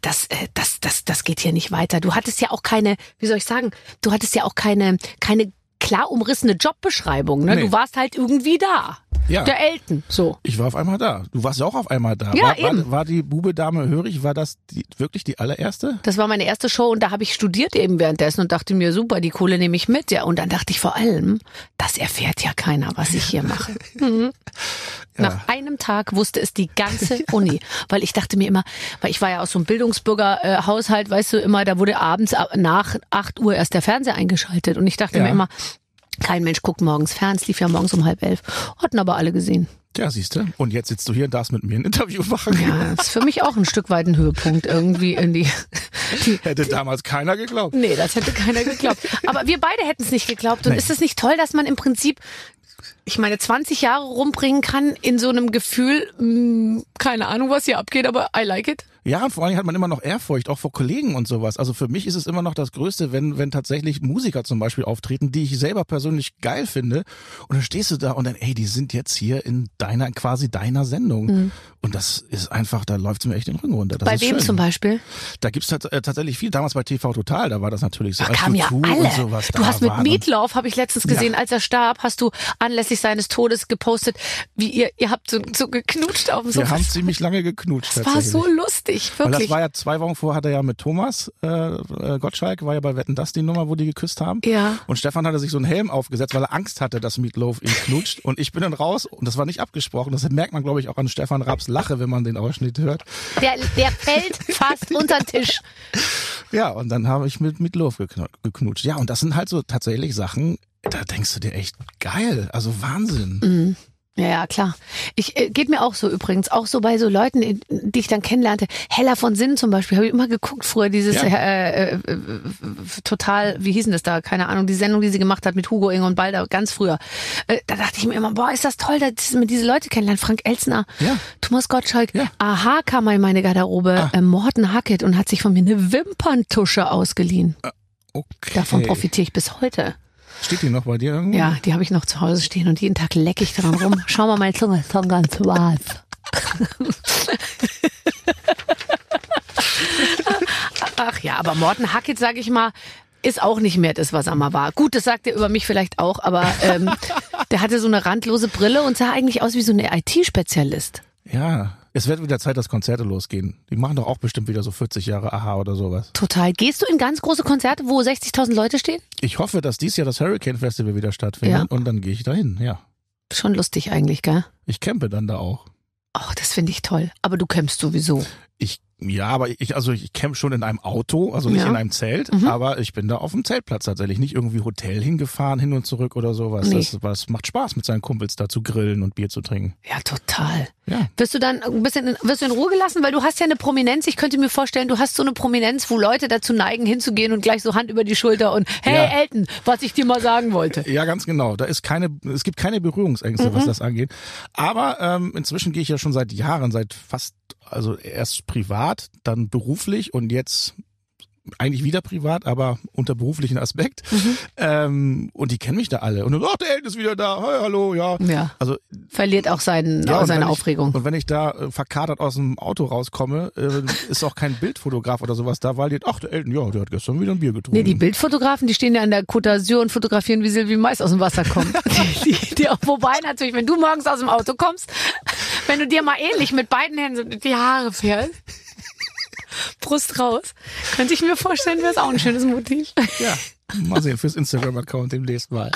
das, äh, das, das, das geht hier nicht weiter. Du hattest ja auch keine, wie soll ich sagen, du hattest ja auch keine, keine klar umrissene Jobbeschreibung. Ne? Nee. Du warst halt irgendwie da. Ja. Der Elton, so. Ich war auf einmal da. Du warst ja auch auf einmal da. Ja, war, eben. War, war die Bube Dame hörig? War das die, wirklich die allererste? Das war meine erste Show und da habe ich studiert eben währenddessen und dachte mir, super, die Kohle nehme ich mit. Ja, und dann dachte ich vor allem, das erfährt ja keiner, was ich hier mache. Mhm. Nach einem Tag wusste es die ganze Uni, weil ich dachte mir immer, weil ich war ja aus so einem Bildungsbürgerhaushalt, weißt du, immer, da wurde abends ab- nach 8 Uhr erst der Fernseher eingeschaltet und ich dachte Ja. mir immer, kein Mensch guckt morgens fern, es lief ja morgens um halb elf, hatten aber alle gesehen. Ja, siehst du. Und jetzt sitzt du hier und darfst mit mir ein Interview machen. Ja, das ist für mich auch ein Stück weit ein Höhepunkt irgendwie in die. die hätte damals keiner geglaubt. Nee, das hätte keiner geglaubt. Aber wir beide hätten es nicht geglaubt. Und Nee. ist es nicht toll, dass man im Prinzip, ich meine, 20 Jahre rumbringen kann in so einem Gefühl, mh, keine Ahnung, was hier abgeht, aber I like it. Ja, und vor allem hat man immer noch Ehrfurcht, auch vor Kollegen und sowas. Also für mich ist es immer noch das Größte, wenn, wenn tatsächlich Musiker zum Beispiel auftreten, die ich selber persönlich geil finde. Und dann stehst du da und dann, ey, die sind jetzt hier in deiner, quasi deiner Sendung. Und das ist einfach, da läuft's mir echt den Rücken runter. Das Mhm. Bei wem schön. zum Beispiel? Da gibt's tat- äh, tatsächlich viel. Damals bei TV Total, da war das natürlich so. Da als kamen ja U2 alle. Und sowas du hast mit Meatloaf, habe ich letztens gesehen, als er starb, hast du anlässlich seines Todes gepostet, wie ihr, ihr habt so, so geknutscht auf dem Wir Sofa. haben ziemlich lange geknutscht. Das war so lustig, Weil wirklich. das war ja zwei Wochen vorher, hat er ja mit Thomas äh, äh, Gottschalk, war ja bei Wetten das die Nummer, wo die geküsst haben. Ja. Und Stefan hatte sich so einen Helm aufgesetzt, weil er Angst hatte, dass Meatloaf ihn knutscht. Und ich bin dann raus und das war nicht abgesprochen. Das merkt man, glaube ich, auch an Stefan Raps Lache, wenn man den Ausschnitt hört. der, der fällt fast unter den Tisch. Ja, und dann habe ich mit Meatloaf geknu- geknutscht. Ja, und das sind halt so tatsächlich Sachen, da denkst du dir echt geil. Also Wahnsinn. Mhm. Ja, ja, klar. Ich äh, geht mir auch so übrigens, auch so bei so Leuten, äh, die ich dann kennenlernte. Hella von Sinn zum Beispiel, habe ich immer geguckt früher, dieses Ja. äh, äh, äh, total, wie hießen das da? Keine Ahnung, die Sendung, die sie gemacht hat mit Hugo Inge und Balder, ganz früher. Äh, da dachte ich mir immer, boah, ist das toll, dass man diese Leute kennenlernt. Frank Elsner, Ja. Thomas Gottschalk, Ja. Aha kam mal in meine Garderobe, äh, Morten Hackett und hat sich von mir eine Wimperntusche ausgeliehen. Okay. Davon profitiere ich bis heute. Steht die noch bei dir irgendwo? Ja, die habe ich noch zu Hause stehen und jeden Tag lecke ich dran rum. Schau mal, meine Zunge ist schon ganz weiß. Ach ja, aber Morten Hackett, sage ich mal, ist auch nicht mehr das, was er mal war. Gut, das sagt er über mich vielleicht auch, aber ähm, der hatte so eine randlose Brille und sah eigentlich aus wie so eine IT-Spezialist. Ja. Es wird wieder Zeit, dass Konzerte losgehen. Die machen doch auch bestimmt wieder so 40 Jahre Aha oder sowas. Total. Gehst du in ganz große Konzerte, wo 60.000 Leute stehen? Ich hoffe, dass dies Jahr das Hurricane Festival wieder stattfindet Ja. und dann gehe ich dahin, ja. Schon lustig eigentlich, gell? Ich campe dann da auch. Ach, das finde ich toll. Aber du kämpfst sowieso. Ich, ja, aber ich, also ich camp schon in einem Auto, also nicht Ja. in einem Zelt, Mhm. aber ich bin da auf dem Zeltplatz tatsächlich, nicht irgendwie Hotel hingefahren, hin und zurück oder sowas. Nee. Das, das macht Spaß, mit seinen Kumpels da zu grillen und Bier zu trinken. Ja, total. Ja. Wirst du dann ein bisschen in, wirst du in Ruhe gelassen, weil du hast ja eine Prominenz. Ich könnte mir vorstellen, du hast so eine Prominenz, wo Leute dazu neigen, hinzugehen und gleich so Hand über die Schulter und hey Ja. Elton, was ich dir mal sagen wollte. Ja, ganz genau. Da ist keine, es gibt keine Berührungsängste, Mhm. was das angeht. Aber ähm, inzwischen gehe ich ja schon seit Jahren, seit fast, also erst privat, dann beruflich und jetzt eigentlich wieder privat, aber unter beruflichen Aspekt. Mhm. Ähm, und die kennen mich da alle. Und dann, ach, der Elton ist wieder da. Hey, hallo, ja. Ja. Also Verliert auch seinen, Ja, seine Aufregung. Ich, und wenn ich da äh, verkatert aus dem Auto rauskomme, äh, ist auch kein Bildfotograf oder sowas da, weil die, ach, der Elton, ja, der hat gestern wieder ein Bier getrunken. Nee, die Bildfotografen, die stehen ja an der Côte d'Azur und fotografieren, wie Sylvie Mais aus dem Wasser kommt. die, die, die, wobei natürlich, wenn du morgens aus dem Auto kommst, wenn du dir mal ähnlich mit beiden Händen die Haare fährst, Brust raus, könnte ich mir vorstellen, wäre es auch ein schönes Motiv. Ja, mal sehen, fürs Instagram-Account demnächst mal.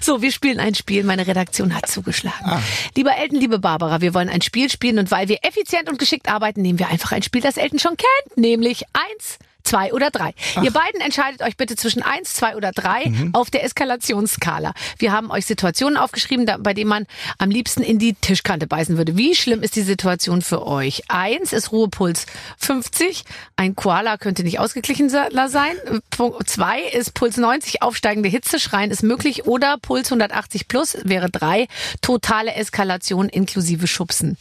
So, wir spielen ein Spiel. Meine Redaktion hat zugeschlagen. Ah. Lieber Elton, liebe Barbara, wir wollen ein Spiel spielen und weil wir effizient und geschickt arbeiten, nehmen wir einfach ein Spiel, das Elton schon kennt, nämlich eins, zwei oder drei. Ihr beiden entscheidet euch bitte zwischen eins, zwei oder drei auf der Eskalationsskala. Wir haben euch Situationen aufgeschrieben, da- bei denen man am liebsten in die Tischkante beißen würde. Wie schlimm ist die Situation für euch? Eins ist Ruhepuls 50. Ein Koala könnte nicht ausgeglichener sein. Punkt zwei ist Puls 90, aufsteigende Hitze, Schreien ist möglich. Oder Puls 180 plus wäre drei, totale Eskalation inklusive Schubsen.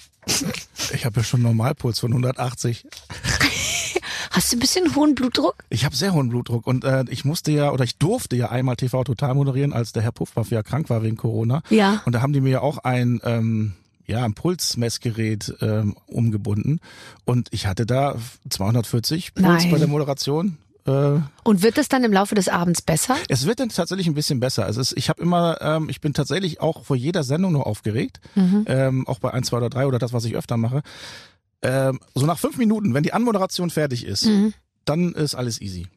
Ich habe ja schon Normalpuls von 180. Hast du ein bisschen hohen Blutdruck? Ich habe sehr hohen Blutdruck und äh, ich musste ja oder ich durfte ja einmal TV Total moderieren, als der Herr Puffwaff ja krank war wegen Corona. Ja. Und da haben die mir ja auch ein ähm, ja ein Pulsmessgerät ähm, umgebunden und ich hatte da 240 Puls Nein. bei der Moderation. Äh, Und wird es dann im Laufe des Abends besser? es wird dann tatsächlich ein bisschen besser. Also es, ich habe immer, ähm, ich bin tatsächlich auch vor jeder Sendung nur aufgeregt, ähm, auch bei 1, 2 oder 3 oder das, was ich öfter mache. Ähm, so nach fünf Minuten, wenn die Anmoderation fertig ist, dann ist alles easy.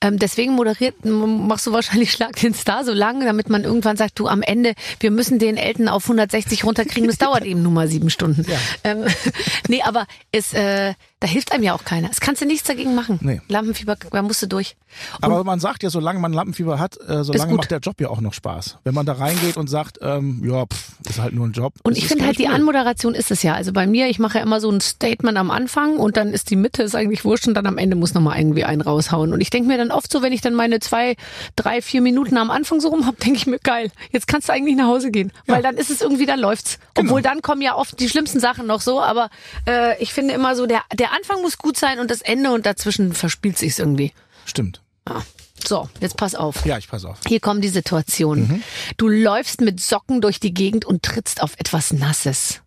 Ähm, deswegen moderiert, machst du wahrscheinlich Schlag den Star so lange, damit man irgendwann sagt, du am Ende, wir müssen den Elton auf 160 runterkriegen. Das dauert eben nur mal sieben Stunden. Ähm, nee, aber es, äh, Da hilft einem ja auch keiner. Das kannst du nichts dagegen machen. Nee. Lampenfieber, da musst du durch. Aber man sagt ja, solange man Lampenfieber hat, äh, solange macht der Job ja auch noch Spaß. Wenn man da reingeht und sagt, ähm, ja, pff, ist halt nur ein Job. Und ich finde halt, nicht die. Anmoderation ist es ja. Also bei mir, ich mache ja immer so ein Statement am Anfang und dann ist die Mitte, ist eigentlich wurscht und dann am Ende muss nochmal irgendwie einen raushauen. Und ich denke mir dann oft so, wenn ich dann meine zwei, drei, vier Minuten am Anfang so rum habe, denke ich mir, geil, jetzt kannst du eigentlich nach Hause gehen. Weil dann ist es irgendwie, dann läuft's. Genau. Obwohl dann kommen ja oft die schlimmsten Sachen noch so, aber äh, ich finde immer so, der, der Anfang muss gut sein und das Ende und dazwischen verspielt sich's irgendwie. Stimmt. Ah. So, jetzt pass auf. Ja, ich pass auf. Hier kommen die Situationen. Du läufst mit Socken durch die Gegend und trittst auf etwas Nasses.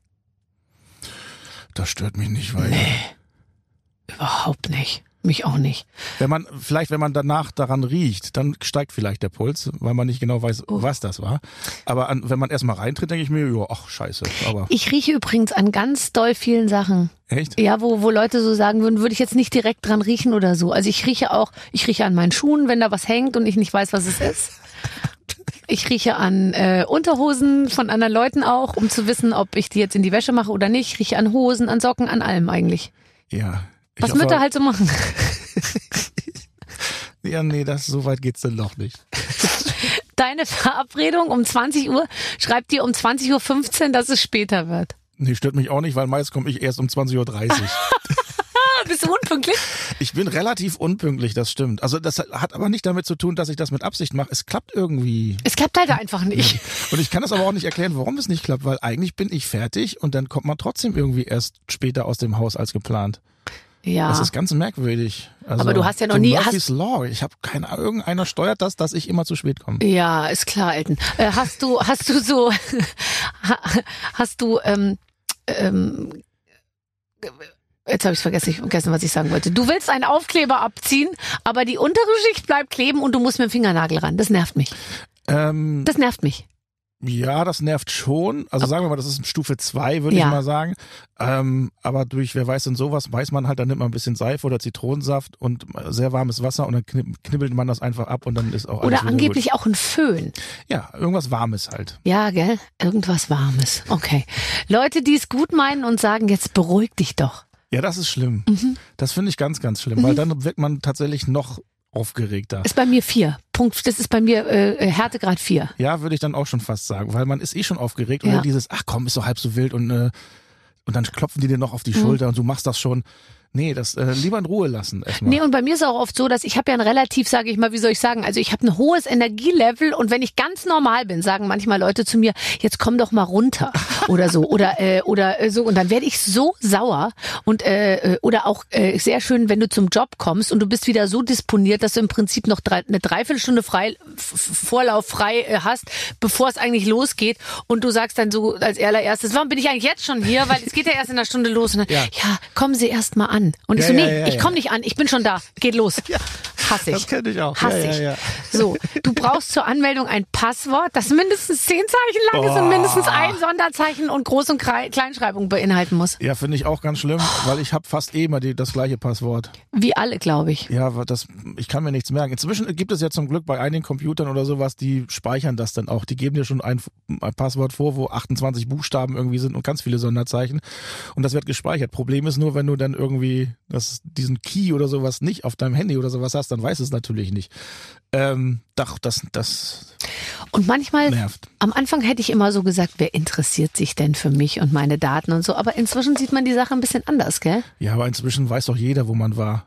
Das stört mich nicht, weil Überhaupt nicht. Mich auch nicht. wenn man vielleicht, wenn man danach daran riecht, dann steigt vielleicht der Puls, weil man nicht genau weiß, Oh. was das war. Aber an, wenn man erstmal reintritt, denke ich mir, ja, ach scheiße. Aber Ich rieche übrigens an ganz doll vielen Sachen. echt? Ja, wo, wo Leute so sagen würden, würde ich jetzt nicht direkt dran riechen oder so. Also ich rieche auch, ich rieche an meinen Schuhen, wenn da was hängt und ich nicht weiß, was es ist. Ich rieche an äh, Unterhosen von anderen Leuten auch, um zu wissen, ob ich die jetzt in die Wäsche mache oder nicht. Ich rieche an Hosen, an Socken, an allem eigentlich. Ja. Was Mütter halt so machen. Ja, nee, das so weit geht's dann doch nicht. Deine Verabredung um 20 Uhr schreibt dir um 20.15 Uhr, dass es später wird. Nee, stört mich auch nicht, weil meist komme ich erst um 20.30 Uhr. Bist du unpünktlich? ich bin relativ unpünktlich, das stimmt. Also das hat aber nicht damit zu tun, dass ich das mit Absicht mache. Es klappt irgendwie. Es klappt halt einfach nicht. Und ich kann das aber auch nicht erklären, warum es nicht klappt, weil eigentlich bin ich fertig und dann kommt man trotzdem irgendwie erst später aus dem Haus als geplant. Ja. Das ist ganz merkwürdig. Also, Aber du hast ja noch nie- Murphy's Law. Ich habe keine irgendeiner steuert das, dass ich immer zu spät komme. Ja, ist klar, Elton. Äh, hast du, hast du so, ha- hast du, ähm, ähm, jetzt habe ich vergessen, ich vergessen, was ich sagen wollte. Du willst einen Aufkleber abziehen, aber die untere Schicht bleibt kleben und du musst mit dem Fingernagel ran. Das nervt mich. Ähm, Das nervt mich. Ja, das nervt schon. Also sagen wir mal, das ist Stufe zwei, würde Ja. ich mal sagen. Ähm, aber durch, wer weiß denn sowas, weiß man halt, dann nimmt man ein bisschen Seife oder Zitronensaft und sehr warmes Wasser und dann knibb- knibbelt man das einfach ab und dann ist auch alles Oder angeblich auch ein Föhn. Gut. Ja, irgendwas Warmes halt. Ja, gell? Irgendwas Warmes. Okay. Leute, die es gut meinen und sagen, jetzt beruhig dich doch. Ja, das ist schlimm. Mhm. Das finde ich ganz, ganz schlimm, weil dann wird man tatsächlich noch aufgeregter. Ist bei mir vier. Punkt. Das ist bei mir äh, Härtegrad vier. Ja, würde ich dann auch schon fast sagen, weil man ist eh schon aufgeregt und Ja. dann dieses, ach komm, ist so halb so wild und äh, und dann klopfen die dir noch auf Mhm. die Schulter und du machst das schon. Nee, das äh, lieber in Ruhe lassen erstmal. Nee, und bei mir ist auch oft so, dass ich habe ja ein relativ, sage ich mal, wie soll ich sagen, also ich habe ein hohes Energielevel und wenn ich ganz normal bin, sagen manchmal Leute zu mir, jetzt komm doch mal runter oder so oder äh, oder äh, so und dann werde ich so sauer und äh, äh, oder auch äh, sehr schön, wenn du zum Job kommst und du bist wieder so disponiert, dass du im Prinzip noch drei, eine Dreiviertelstunde frei Vorlauf frei äh, hast, bevor es eigentlich losgeht und du sagst dann so als allererstes, warum bin ich eigentlich jetzt schon hier, weil es geht ja erst in einer Stunde los und dann, Ja. ja, kommen Sie erst mal an und ich Ja, so, nee, ja, ich ja. komme nicht an, ich bin schon da, geht los. Hass ich. Das kenn ich auch. Hass Ja, ja, ich. ja. So, du brauchst zur Anmeldung ein Passwort, das mindestens zehn Zeichen lang ist und Oh. mindestens ein Sonderzeichen und Groß- und Kleinschreibung beinhalten muss. Ja, finde ich auch ganz schlimm, weil ich habe fast eh immer die, das gleiche Passwort. Wie alle, glaube ich. Ja, das, ich kann mir nichts merken. Inzwischen gibt es ja zum Glück bei einigen Computern oder sowas, die speichern das dann auch. Die geben dir schon ein, ein Passwort vor, wo 28 Buchstaben irgendwie sind und ganz viele Sonderzeichen. Und das wird gespeichert. Problem ist nur, wenn du dann irgendwie das, diesen Key oder sowas nicht auf deinem Handy oder sowas hast, dann weißt du es natürlich nicht. Ähm, doch, das, das Und manchmal, nervt. am Anfang hätte ich immer so gesagt, wer interessiert sich denn für mich und meine Daten und so. Aber inzwischen sieht man die Sache ein bisschen anders, gell? Ja, aber inzwischen weiß doch jeder, wo man war.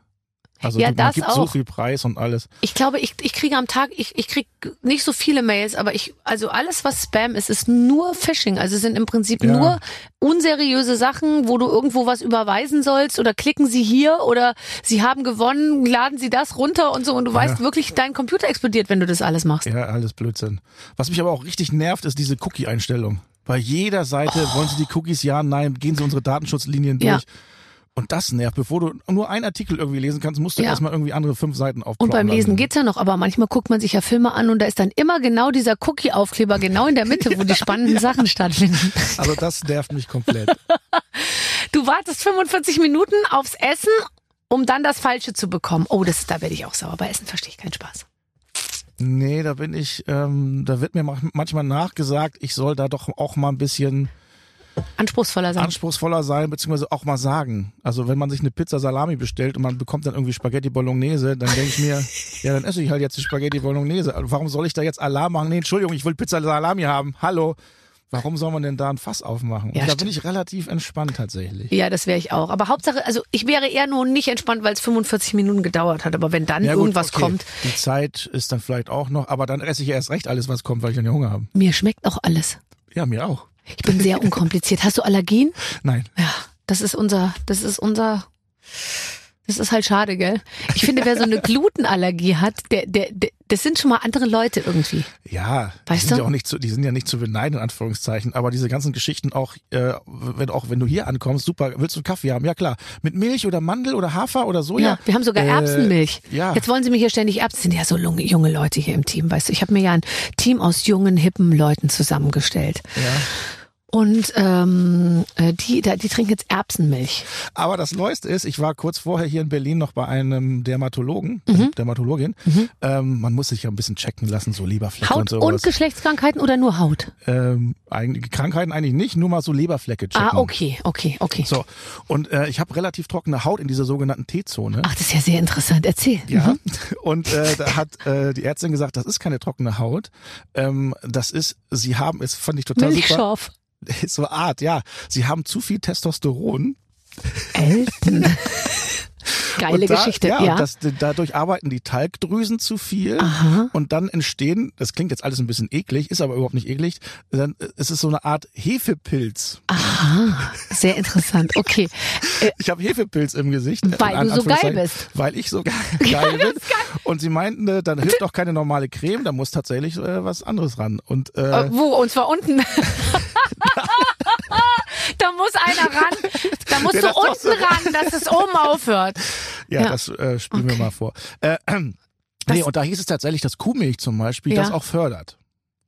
Also Ja, du, man das gibt so auch. viel Preis und alles. Ich glaube, ich, ich kriege am Tag, ich, ich kriege nicht so viele Mails, aber ich, also alles, was Spam ist, ist nur Phishing. Also es sind im Prinzip Ja. nur unseriöse Sachen, wo du irgendwo was überweisen sollst oder klicken sie hier oder sie haben gewonnen, laden sie das runter und so und du weißt wirklich, dein Computer explodiert, wenn du das alles machst. Ja, alles Blödsinn. Was mich aber auch richtig nervt, ist diese Cookie-Einstellung. Bei jeder Seite wollen sie die Cookies, ja, nein, gehen sie unsere Datenschutzlinien Ja. Und das nervt. Bevor du nur einen Artikel irgendwie lesen kannst, musst du Ja. erstmal irgendwie andere fünf Seiten aufploppen. Und beim Lesen lassen. geht's ja noch, aber manchmal guckt man sich ja Filme an und da ist dann immer genau dieser Cookie-Aufkleber genau in der Mitte, wo die spannenden Sachen stattfinden. Also das nervt mich komplett. Du wartest 45 Minuten aufs Essen, um dann das Falsche zu bekommen. Oh, das, da werde ich auch sauer. Bei Essen verstehe ich keinen Spaß. nee, da bin ich, ähm, da wird mir manchmal nachgesagt, ich soll da doch auch mal ein bisschen Anspruchsvoller sein. anspruchsvoller sein, beziehungsweise auch mal sagen. Also wenn man sich eine Pizza Salami bestellt und man bekommt dann irgendwie Spaghetti Bolognese, dann denke ich mir, ja, dann esse ich halt jetzt die Spaghetti Bolognese. Also Warum soll ich da jetzt Alarm machen? Nee, Entschuldigung, ich will Pizza Salami haben. Hallo. Warum soll man denn da ein Fass aufmachen? Und Ja, da stimmt. bin ich relativ entspannt tatsächlich. Ja, das wäre ich auch. Aber Hauptsache, also ich wäre eher nur nicht entspannt, weil es 45 Minuten gedauert hat. Aber wenn dann Ja, gut, irgendwas okay. kommt, Die Zeit ist dann vielleicht auch noch, aber dann esse ich erst recht alles, was kommt, weil ich dann ja Hunger habe. mir schmeckt auch alles. Ja, mir auch. Ich bin sehr unkompliziert. Hast du Allergien? Nein. Ja, das ist unser, das ist unser, das ist halt schade, gell? Ich finde, wer so eine Glutenallergie hat, der, der, der das sind schon mal andere Leute irgendwie. Ja, die Weißt sind du? ja auch nicht zu, die sind ja nicht zu beneiden, in Anführungszeichen, aber diese ganzen Geschichten auch, äh, wenn, auch wenn du hier ankommst, super, willst du einen Kaffee haben? Ja klar. Mit Milch oder Mandel oder Hafer oder Soja? Ja, wir haben sogar Äh, Erbsenmilch. ja. Jetzt wollen sie mir hier ständig Erbsen. Sind ja so junge, junge Leute hier im Team, weißt du. Ich habe mir ja ein Team aus jungen, hippen Leuten zusammengestellt. Ja. Und ähm, äh, die, da, die trinken jetzt Erbsenmilch. Aber das Neueste ist, ich war kurz vorher hier in Berlin noch bei einem Dermatologen, Mhm. Dermatologin. Ähm, man muss sich ja ein bisschen checken lassen, so Leberflecke Haut und und, sowas. Geschlechtskrankheiten oder nur Haut? ähm, eigentlich, Krankheiten eigentlich nicht, nur mal so Leberflecke checken. Ah, okay, okay, okay. So, und äh, ich habe relativ trockene Haut in dieser sogenannten T-Zone. Ach, das ist ja sehr interessant. Erzähl. Ja, Mhm. und äh, da hat äh, die Ärztin gesagt, das ist keine trockene Haut. Ähm, das ist, sie haben, es fand ich total super. So Art, ja. Sie haben zu viel Testosteron. Elton. Geile da, Geschichte, ja. ja. Und das, dadurch arbeiten die Talgdrüsen zu viel. Aha. Und dann entstehen, das klingt jetzt alles ein bisschen eklig, ist aber überhaupt nicht eklig, dann, äh, es ist so eine Art Hefepilz. Aha, sehr interessant. Okay. Äh, Ich habe Hefepilz im Gesicht. Weil du so geil bist. Weil ich so ge geil bin. Und sie meinten, äh, dann hilft doch keine normale Creme, da muss tatsächlich äh, was anderes ran. Und äh, wo? Und zwar unten. da muss einer ran. Da musst du das unten ran, dass es oben aufhört. ja, ja. das äh, spielen wir Okay. mal vor. Äh, nee, Das- und da hieß es tatsächlich, dass Kuhmilch zum Beispiel Ja. das auch fördert.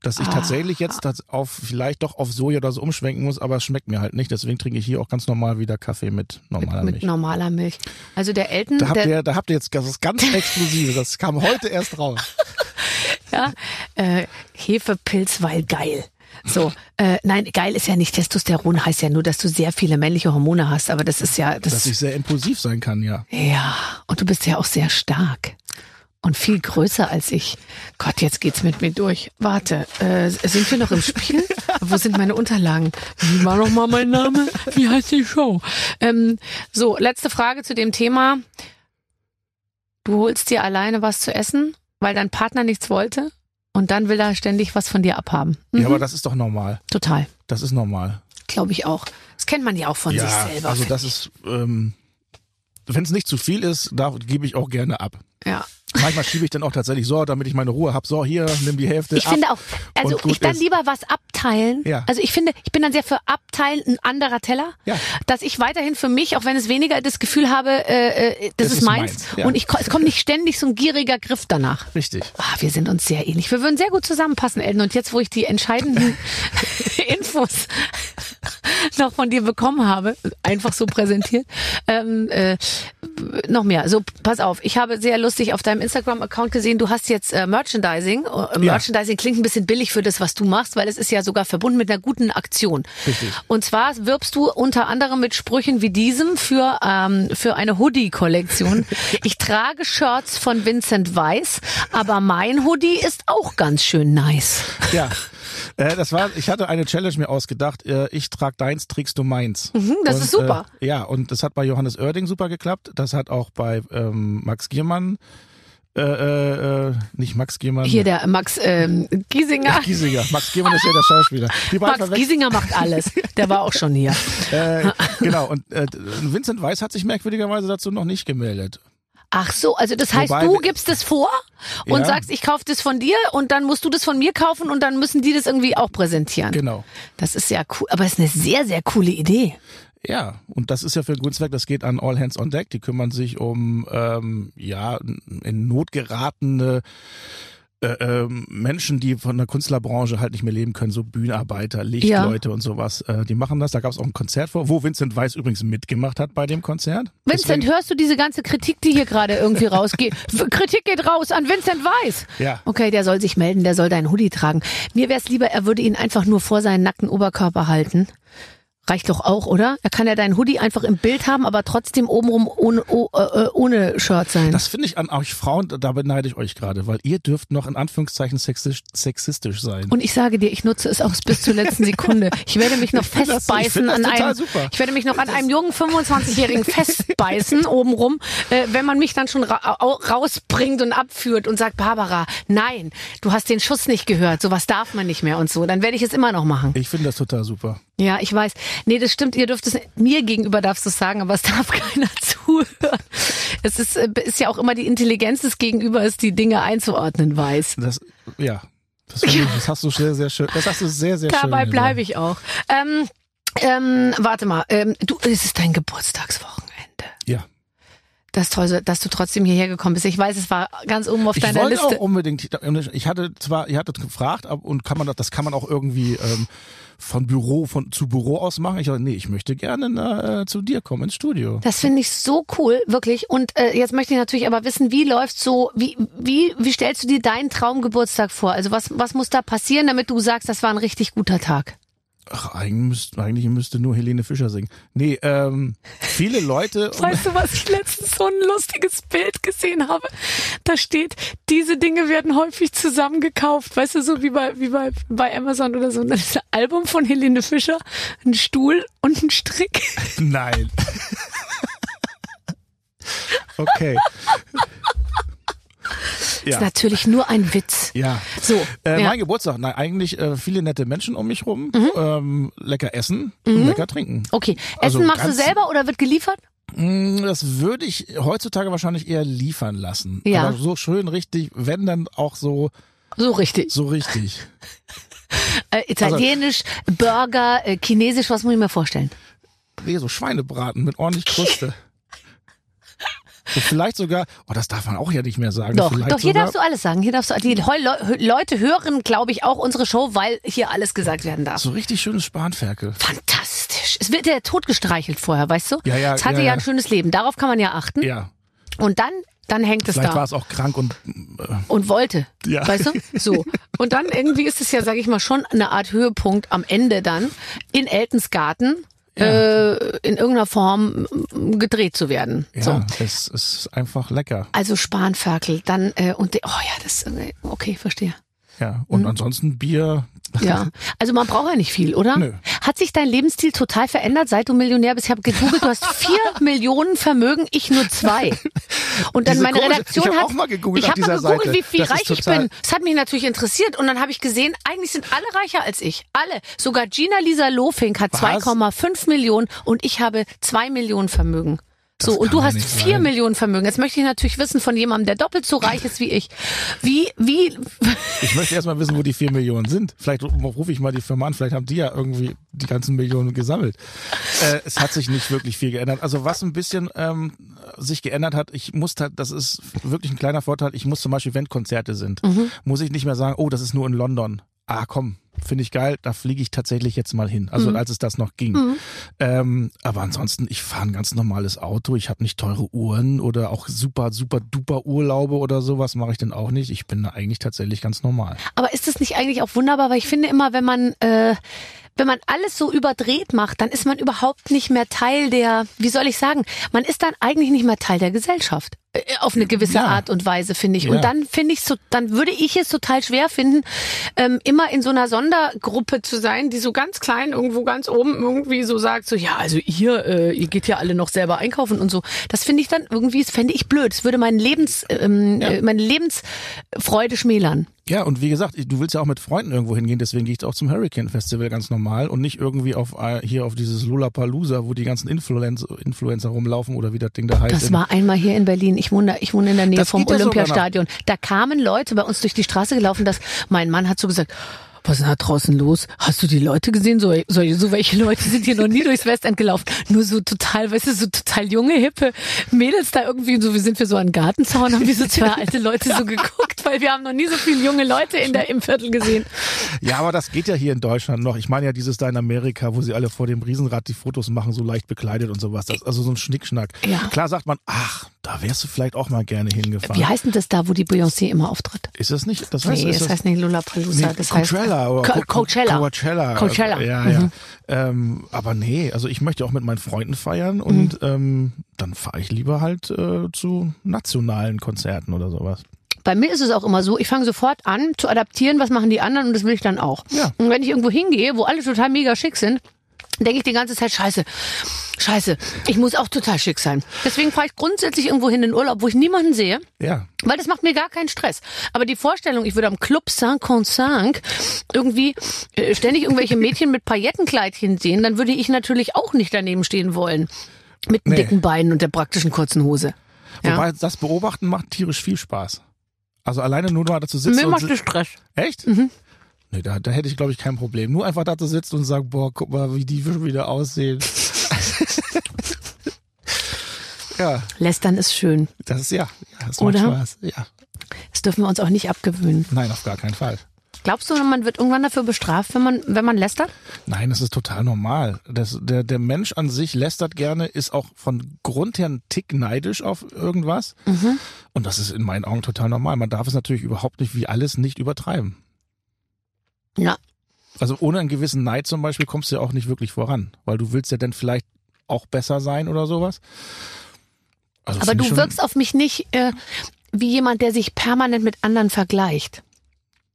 Dass ich Ah. tatsächlich jetzt das auf vielleicht doch auf Soja oder so umschwenken muss, aber es schmeckt mir halt nicht. Deswegen trinke ich hier auch ganz normal wieder Kaffee mit normaler Mit Milch. normaler Milch. Also der Elton, Da habt, ihr, da habt ihr jetzt was ganz Exklusives. Das kam heute erst raus. ja, äh, Hefepilz, weil geil. So, äh, nein, geil ist ja nicht. Testosteron heißt ja nur, dass du sehr viele männliche Hormone hast, aber das ist ja, das, Dass ich sehr impulsiv sein kann, ja. ja, und du bist ja auch sehr stark und viel größer als ich. Gott, jetzt geht's mit mir durch. Warte, äh, sind wir noch im Spiel? Wo sind meine Unterlagen? Wie war noch mal mein Name? Wie heißt die Show? Ähm, so, letzte Frage zu dem Thema. Du holst dir alleine was zu essen, weil dein Partner nichts wollte und dann will er ständig was von dir abhaben. Mhm. Ja, aber das ist doch normal. Total. Das ist normal. Glaube ich auch. Das kennt man ja auch von ja, sich selber. also das ist, ähm, wenn es nicht zu viel ist, da gebe ich auch gerne ab. Ja. Manchmal schiebe ich dann auch tatsächlich so, damit ich meine Ruhe habe. So, hier, nimm die Hälfte Ich ab. finde auch, also ich dann ist. lieber was abteilen. Ja. Also ich finde, ich bin dann sehr für abteilen, ein anderer Teller. Ja. Dass ich weiterhin für mich, auch wenn es weniger das Gefühl habe, äh, äh, das, Das ist ist meins. meins, ja. Und ich, es kommt nicht ständig so ein gieriger Griff danach. Richtig. Ah, wir sind uns sehr ähnlich. Wir würden sehr gut zusammenpassen, Elton. Und jetzt, wo ich die entscheidenden Infos noch von dir bekommen habe, einfach so präsentiert, ähm, äh, noch mehr. Also pass auf, ich habe sehr lustig auf deinem Instagram-Account gesehen, du hast jetzt äh, Merchandising. Äh, Merchandising klingt ein bisschen billig für das, was du machst, weil es ist ja sogar verbunden mit einer guten Aktion. Richtig. Und zwar wirbst du unter anderem mit Sprüchen wie diesem für, ähm, für eine Hoodie-Kollektion. Ich trage Shirts von Vincent Weiss, aber mein Hoodie ist auch ganz schön nice. Ja. Äh, das war, ich hatte eine Challenge mir ausgedacht. Äh, ich trag deins, trägst du meins. Mhm, das und, ist super. Äh, ja, und das hat bei Johannes Oerding super geklappt. Das hat auch bei ähm, Max Giermann, äh, äh, äh, nicht Max Giermann. Hier der Max ähm, Giesinger. Giesinger. Max Giermann ist ja der Schauspieler. Max Giesinger macht alles. Der war auch schon hier. Äh, genau, und äh, Vincent Weiss hat sich merkwürdigerweise dazu noch nicht gemeldet. Ach so, also das heißt, Wobei du gibst es vor und Ja. sagst, ich kaufe das von dir und dann musst du das von mir kaufen und dann müssen die das irgendwie auch präsentieren. Genau. Das ist ja cool, aber es ist eine sehr, sehr coole Idee. Ja, und das ist ja für guten Zweck, das geht an All Hands on Deck. Die kümmern sich um ähm, ja in Not geratene äh, ähm, Menschen, die von der Künstlerbranche halt nicht mehr leben können, so Bühnenarbeiter, Lichtleute und sowas. Äh, die machen das. Da gab es auch ein Konzert vor, wo Vincent Weiss übrigens mitgemacht hat bei dem Konzert. Vincent, Deswegen- hörst du diese ganze Kritik, die hier gerade irgendwie rausgeht? Kritik geht raus an Vincent Weiss. Ja. Okay, der soll sich melden, der soll deinen Hoodie tragen. Mir wäre es lieber, er würde ihn einfach nur vor seinen nackten Oberkörper halten, Reicht doch auch, oder? Er kann ja deinen Hoodie einfach im Bild haben, aber trotzdem obenrum ohne, oh, äh, ohne Shirt sein. Das finde ich an euch Frauen, da beneide ich euch gerade, weil ihr dürft noch in Anführungszeichen sexistisch, sexistisch sein. Und ich sage dir, ich nutze es auch bis zur letzten Sekunde. Ich werde mich noch Ich das- festbeißen das an einem, super. ich werde mich noch an einem jungen 25-Jährigen festbeißen obenrum, äh, wenn man mich dann schon ra au- rausbringt und abführt und sagt, Barbara, nein, du hast den Schuss nicht gehört, sowas darf man nicht mehr und so. Dann werde ich es immer noch machen. Ich finde das total super. Ja, ich weiß. Nee, das stimmt. Ihr dürft es mir gegenüber darfst du es sagen, aber es darf keiner zuhören. Es ist, äh, ist ja auch immer die Intelligenz des Gegenübers, die Dinge einzuordnen weiß. Das, ja. Das, ich, das hast du sehr, sehr schön. Das hast du sehr, sehr schön. Dabei gesagt. bleibe ich auch. Ähm, ähm, warte mal, ähm, du, es ist dein Geburtstagswochenende. Ja. Das toll, dass du trotzdem hierher gekommen bist. Ich weiß, es war ganz oben auf Ich deiner wollte Liste. auch unbedingt, ich hatte zwar, ihr hattet gefragt, und kann man das, das kann man auch irgendwie ähm, von Büro, von zu Büro aus machen. Ich dachte, nee, ich möchte gerne na, äh, zu dir kommen ins Studio. Das finde ich so cool, wirklich. Und äh, jetzt möchte ich natürlich aber wissen, wie läuft so, wie, wie, wie stellst du dir deinen Traumgeburtstag vor? Also was, was muss da passieren, damit du sagst, das war ein richtig guter Tag? Ach, eigentlich, müsste, eigentlich müsste nur Helene Fischer singen. Nee, ähm, viele Leute. Weißt du, was ich letztens so ein lustiges Bild gesehen habe? Da steht, diese Dinge werden häufig zusammengekauft. Weißt du, so wie bei, wie bei, bei Amazon oder so. Dann ist ein Album von Helene Fischer, ein Stuhl und ein Strick. Nein. okay. Ist Ja. natürlich nur ein Witz. Ja. So. Äh, ja. Mein Geburtstag, nein, eigentlich äh, viele nette Menschen um mich rum, Mhm. ähm, lecker essen, lecker trinken. Okay. Essen Also machst du selber oder wird geliefert? Mm, Das würde ich heutzutage wahrscheinlich eher liefern lassen. Ja. Aber so schön richtig, wenn dann auch so, So richtig. so richtig. Äh, Italienisch, Burger, äh, Chinesisch, was muss ich mir vorstellen? Nee, so Schweinebraten mit ordentlich Kruste. So vielleicht sogar, oh, das darf man auch ja nicht mehr sagen. Doch, vielleicht doch, hier sogar, darfst du alles sagen. Hier darfst du, die Leu- Leute hören, glaube ich, auch unsere Show, weil hier alles gesagt werden darf. So richtig schönes Spanferkel. Fantastisch. Es wird ja tot gestreichelt vorher, weißt du? Ja, ja, Es hatte ja, ja, ja. ein schönes Leben. Darauf kann man ja achten. Ja, Und dann, dann hängt es vielleicht war da es auch krank und äh, und wollte. Ja. Weißt du? So. Und dann irgendwie ist es ja, sage ich mal, schon eine Art Höhepunkt am Ende dann in Eltons Garten. Äh, in irgendeiner Form gedreht zu werden. ja, So. es ist einfach lecker. Also Spanferkel, dann äh, und die, oh ja, das äh, okay, verstehe. Ja, und Mhm. ansonsten Bier. Ja, also man braucht ja nicht viel, oder? Nö. Hat sich dein Lebensstil total verändert, seit du Millionär bist? Ich habe gegoogelt, du hast vier Millionen Vermögen, ich nur zwei. Und dann Diese meine komische- Redaktion ich hab hat, auch mal gegoogelt ich habe mal gegoogelt, Seite. wie viel Das reich ich bin. Das hat mich natürlich interessiert und dann habe ich gesehen, eigentlich sind alle reicher als ich, alle. Sogar Gina Lisa Lofink hat Was? 2,5 Millionen und ich habe zwei Millionen Vermögen. So, und du hast vier. Millionen Vermögen. Jetzt möchte ich natürlich wissen von jemandem, der doppelt so reich ist wie ich. Wie, wie, Ich möchte erst mal wissen, wo die vier Millionen sind. Vielleicht rufe ich mal die Firma an, vielleicht haben die ja irgendwie die ganzen Millionen gesammelt. Äh, es hat sich nicht wirklich viel geändert. Also was ein bisschen ähm, sich geändert hat, ich muss halt, das ist wirklich ein kleiner Vorteil, ich muss zum Beispiel, wenn Konzerte sind, Mhm. muss ich nicht mehr sagen, oh, das ist nur in London. Ah, komm, finde ich geil, da fliege ich tatsächlich jetzt mal hin. Mhm. Also als es das noch ging. Ähm, aber ansonsten, ich fahre ein ganz normales Auto, ich habe nicht teure Uhren oder auch super, super duper Urlaube oder sowas mache ich denn auch nicht. Ich bin da eigentlich tatsächlich ganz normal. Aber ist das nicht eigentlich auch wunderbar? Weil ich finde immer, wenn man, äh, wenn man alles so überdreht macht, dann ist man überhaupt nicht mehr Teil der, wie soll ich sagen, man ist dann eigentlich nicht mehr Teil der Gesellschaft. Äh, Auf eine gewisse Ja. Art und Weise, finde ich. Ja. Und dann finde ich so, dann würde ich es total schwer finden, ähm, immer in so einer Sondergruppe zu sein, die so ganz klein irgendwo ganz oben irgendwie so sagt, so, ja, also ihr, äh, ihr geht ja alle noch selber einkaufen und so. Das finde ich dann irgendwie, das fände ich blöd. Das würde meinen Lebens, ähm, Ja. äh, meine Lebensfreude schmälern. Ja, und wie gesagt, du willst ja auch mit Freunden irgendwo hingehen, deswegen gehe ich auch zum Hurricane Festival ganz normal und nicht irgendwie auf äh, hier auf dieses Lollapalooza, wo die ganzen Influencer, Influencer rumlaufen oder wie das Ding da heißt. Das war einmal hier in Berlin. Ich wohne, ich wohne in der Nähe Das vom Olympiastadion. Da kamen Leute bei uns durch die Straße gelaufen, dass mein Mann hat so gesagt, was ist da draußen los? Hast du die Leute gesehen? So, so, so welche Leute sind hier noch nie durchs Westend gelaufen? Nur so total, weißt du, so total junge, hippe Mädels da irgendwie, so wie sind wir so an Gartenzaun, haben wir so zwei alte Leute so geguckt, weil wir haben noch nie so viele junge Leute in der, im Viertel gesehen. Ja, aber das geht ja hier in Deutschland noch. Ich meine ja dieses da in Amerika, wo sie alle vor dem Riesenrad die Fotos machen, so leicht bekleidet und sowas. Das, also so ein Schnickschnack. Ja. Klar sagt man, ach, da wärst du vielleicht auch mal gerne hingefahren. Wie heißt denn das da, wo die Beyoncé immer auftritt? ist das nicht? Das heißt, Nee, ist das das, heißt nicht Lollapalooza. nee, das heißt Coachella oder Co Co- Coachella. Coachella. Coachella. Ja, ja. Ähm, aber nee, also ich möchte auch mit meinen Freunden feiern und ähm, dann fahre ich lieber halt äh, zu nationalen Konzerten oder sowas. Bei mir ist es auch immer so, ich fange sofort an zu adaptieren, was machen die anderen und das will ich dann auch. Ja. Und wenn ich irgendwo hingehe, wo alle total mega schick sind, denke ich die ganze Zeit, scheiße, scheiße, ich muss auch total schick sein. Deswegen fahre ich grundsätzlich irgendwo hin in den Urlaub, wo ich niemanden sehe, Ja. weil das macht mir gar keinen Stress. Aber die Vorstellung, ich würde am Club Saint-Consangue irgendwie äh, ständig irgendwelche Mädchen mit Paillettenkleidchen sehen, dann würde ich natürlich auch nicht daneben stehen wollen. Mit den Nee. dicken Beinen und der praktischen kurzen Hose. Ja. Wobei das Beobachten macht tierisch viel Spaß. Also alleine nur da zu sitzen Mir macht das Stress. Echt? Nee, da, da hätte ich, glaube ich, kein Problem. Nur einfach da zu sitzen und sagen, boah, guck mal, wie die schon wieder aussehen. ja, Lästern ist schön. das ist ja, ja das Oder? macht Spaß. Ja. Das dürfen wir uns auch nicht abgewöhnen. Nein, auf gar keinen Fall. Glaubst du, man wird irgendwann dafür bestraft, wenn man, wenn man lästert? Nein, das ist total normal. Das, der, der Mensch an sich lästert gerne, ist auch von Grund her ein Tick neidisch auf irgendwas. Und das ist in meinen Augen total normal. Man darf es natürlich überhaupt nicht wie alles nicht übertreiben. Ja. Also ohne einen gewissen Neid zum Beispiel kommst du ja auch nicht wirklich voran, weil du willst ja dann vielleicht auch besser sein oder sowas. Also Aber du wirkst auf mich nicht äh, wie jemand, der sich permanent mit anderen vergleicht.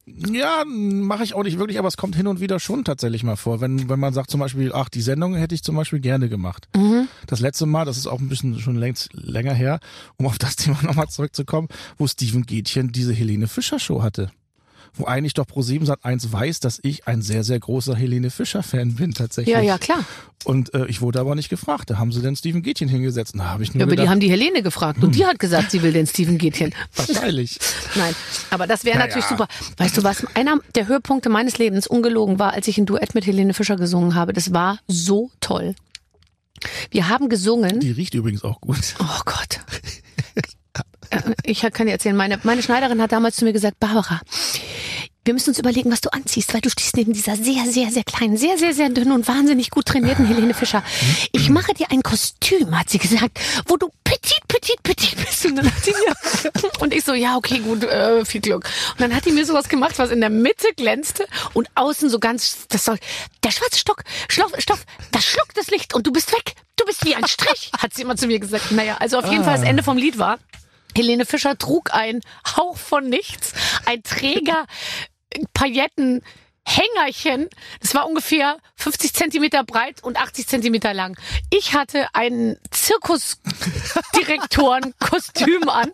Ja, mache ich auch nicht wirklich, aber es kommt hin und wieder schon tatsächlich mal vor. Wenn, wenn man sagt zum Beispiel, ach, die Sendung hätte ich zum Beispiel gerne gemacht. Mhm. Das letzte Mal, das ist auch ein bisschen schon längst länger her, um auf das Thema nochmal zurückzukommen, wo Steven Gätchen diese Helene Fischer Show hatte. Wo eigentlich doch Pro7 Sat 1 weiß, dass ich ein sehr, sehr großer Helene Fischer Fan bin tatsächlich. Ja, ja, klar. Und äh, ich wurde aber nicht gefragt. Da haben sie denn Steven Gätchen hingesetzt. Da habe ich nur Ja, aber die gedacht, haben die Helene gefragt und die hat gesagt, sie will den Steven Gätchen. wahrscheinlich. Nein, aber das wäre Naja. natürlich super. Weißt du was? Einer der Höhepunkte meines Lebens, ungelogen, war, als ich ein Duett mit Helene Fischer gesungen habe. Das war so toll. Wir haben gesungen. Die riecht übrigens auch gut. Oh Gott. Äh, Ich kann dir erzählen, meine, meine Schneiderin hat damals zu mir gesagt, Barbara, wir müssen uns überlegen, was du anziehst, weil du stehst neben dieser sehr, sehr, sehr kleinen, sehr, sehr, sehr dünnen und wahnsinnig gut trainierten Helene Fischer. Ich mache dir ein Kostüm, hat sie gesagt, wo du petit, petit, petit bist. Und dann hat sie mir, und ich so, ja, okay, gut, äh, viel Glück. Und dann hat die mir sowas gemacht, was in der Mitte glänzte und außen so ganz, das soll, der schwarze Stock, Stoff, Stoff, das schluckt das Licht und du bist weg. Du bist wie ein Strich, hat sie immer zu mir gesagt. Naja, also auf jeden Fall das Ende vom Lied war, Helene Fischer trug ein Hauch von nichts, ein Träger, Pailletten, Hängerchen. Das war ungefähr 50 Zentimeter breit und 80 Zentimeter lang. Ich hatte ein Zirkusdirektorenkostüm an,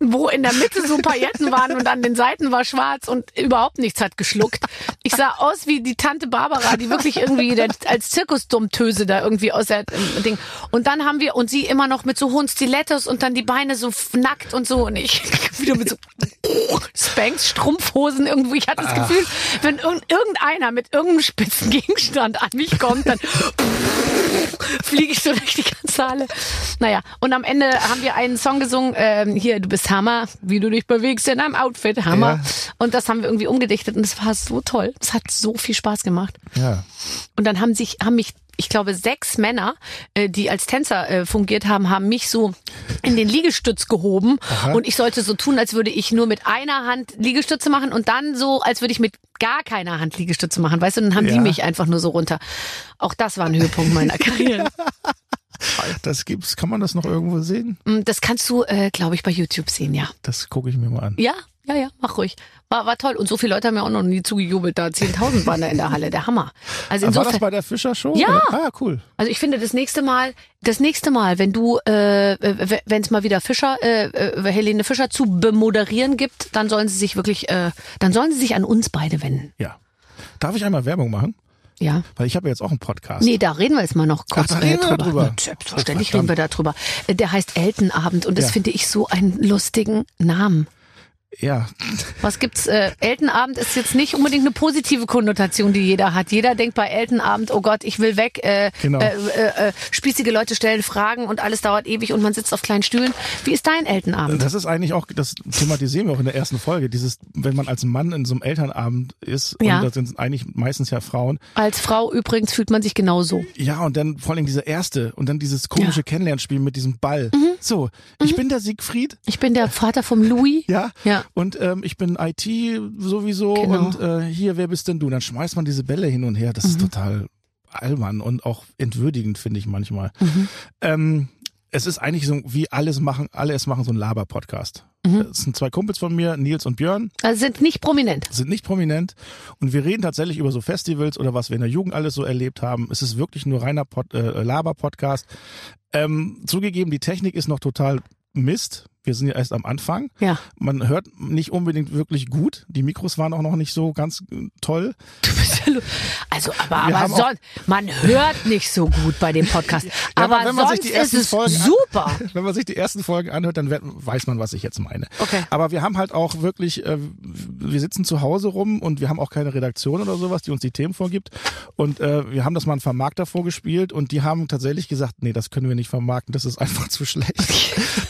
wo in der Mitte so Pailletten waren und an den Seiten war schwarz und überhaupt nichts hat geschluckt. Ich sah aus wie die Tante Barbara, die wirklich irgendwie der, als Zirkusdummtöse da irgendwie aus der ähm, Ding. Und dann haben wir und sie immer noch mit so hohen Stilettos und dann die Beine so nackt und so und ich wieder mit so Spanks, Strumpfhosen irgendwo. Ich hatte das Gefühl, wenn irgend- irgendeiner mit irgendeinem spitzen Gegenstand an mich kommt, dann fliege ich so durch die ganze Halle. Naja, und am Ende haben wir einen Song gesungen, ähm, hier, du bist Hammer, wie du dich bewegst in einem Outfit, Hammer. Ja. Und das haben wir irgendwie umgedichtet und es war so toll. Es hat so viel Spaß gemacht. Ja. Und dann haben sich, haben mich, ich glaube, sechs Männer, äh, die als Tänzer äh, fungiert haben, haben mich so in den Liegestütz gehoben. Und ich sollte so tun, als würde ich nur mit einer Hand Liegestütze machen und dann so, als würde ich mit gar keiner Hand Liegestütze machen. Weißt du, dann haben die Ja. mich einfach nur so runter. Auch das war ein Höhepunkt meiner Karriere. Das gibt's, kann man das noch irgendwo sehen? Mm, Das kannst du, äh, glaube ich, bei YouTube sehen, ja. Das gucke ich mir mal an. Ja, ja, ja, mach ruhig. War, war toll. Und so viele Leute haben ja auch noch nie zugejubelt. Da 10.000 waren da in der Halle. Der Hammer. Also Aber war insofern. das bei der Fischer Show? Ja. Ah, cool. Also ich finde das nächste Mal, das nächste Mal, wenn du, äh, wenn es mal wieder Fischer, äh, äh, Helene Fischer zu bemoderieren gibt, dann sollen sie sich wirklich, äh, dann sollen sie sich an uns beide wenden. Ja. Darf ich einmal Werbung machen? Ja. Weil ich habe ja jetzt auch einen Podcast. Nee, da reden wir jetzt mal noch kurz Ach, da äh, reden wir drüber. drüber. Na, Selbstverständlich Oh, reden wir da drüber. Äh, Der heißt Eltenabend und das Ja. finde ich so einen lustigen Namen. Ja, Was gibt's? Äh, Eltenabend ist jetzt nicht unbedingt eine positive Konnotation, die jeder hat. Jeder denkt bei Eltenabend, oh Gott, ich will weg. Äh, Genau. äh, äh, äh, spießige Leute stellen Fragen und alles dauert ewig und man sitzt auf kleinen Stühlen. Wie ist dein Eltenabend? das ist eigentlich auch, das thematisieren wir auch in der ersten Folge, dieses, wenn man als Mann in so einem Elternabend ist, Ja. und das sind eigentlich meistens ja Frauen, Als Frau übrigens fühlt man sich genauso. Ja, und dann vor allem diese erste und dann dieses komische Ja. Kennenlernspiel mit diesem Ball. So, ich bin der Siegfried, Ich bin der Vater vom Louis. ja, Ja. Und ähm, ich bin IT sowieso Genau. und äh, hier, wer bist denn du? Dann schmeißt man diese Bälle hin und her. Das Mhm. ist total albern und auch entwürdigend, finde ich manchmal. Mhm. Ähm, es ist eigentlich so, wie alles machen, alle es machen, so ein Laber-Podcast. Mhm. Es sind zwei Kumpels von mir, Nils und Björn, Also sind nicht prominent. sind nicht prominent und wir reden tatsächlich über so Festivals oder was wir in der Jugend alles so erlebt haben. Es ist wirklich nur reiner Pod, äh, Laber-Podcast. Ähm, zugegeben, die Technik ist noch total Mist. Wir sind ja erst am Anfang. Ja. Man hört nicht unbedingt wirklich gut. Die Mikros waren auch noch nicht so ganz äh, toll. Du bist ja Also, aber, aber sonst, man hört nicht so gut bei dem Podcast. aber wenn man sich sonst die ist ersten es Folgen an- super. Wenn man sich die ersten Folgen anhört, dann weiß man, was ich jetzt meine. Okay. Aber wir haben halt auch wirklich, äh, wir sitzen zu Hause rum und wir haben auch keine Redaktion oder sowas, die uns die Themen vorgibt. Und äh, wir haben das mal einen Vermarkter vorgespielt und die haben tatsächlich gesagt, nee, das können wir nicht vermarkten, das ist einfach zu schlecht.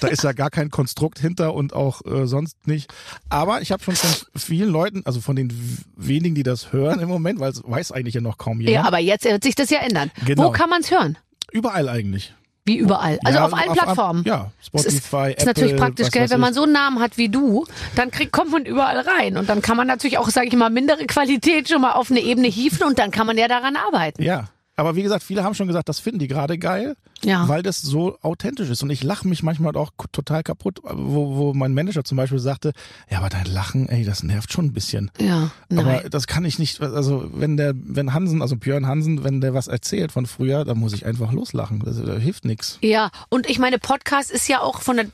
da ist ja gar kein Konstrukt hinter und auch äh, sonst nicht. Aber ich habe schon von vielen Leuten, also von den wenigen, die das hören im Moment, weil es weiß eigentlich ja noch kaum jemand. Ja, aber jetzt wird sich das ja ändern. Genau. Wo kann man es hören? Überall eigentlich. Wie überall. Also Ja, auf allen Plattformen. Ja, Spotify, ist, Apple. ist natürlich praktisch, gell? Wenn man so einen Namen hat wie du, dann kriegt, kommt man überall rein. Und dann kann man natürlich auch, sage ich mal, mindere Qualität schon mal auf eine Ebene hieven und dann kann man ja daran arbeiten. Ja, aber wie gesagt, viele haben schon gesagt, das finden die gerade geil, Ja. weil das so authentisch ist. Und ich lache mich manchmal auch total kaputt, wo, wo mein Manager zum Beispiel sagte, ja, aber dein Lachen, ey, das nervt schon ein bisschen. Ja, nein. Aber das kann ich nicht, also wenn der, wenn Hansen, also Björn Hansen, wenn der was erzählt von früher, dann muss ich einfach loslachen. Das, das hilft nichts. Ja, und ich meine, Podcast ist ja auch von der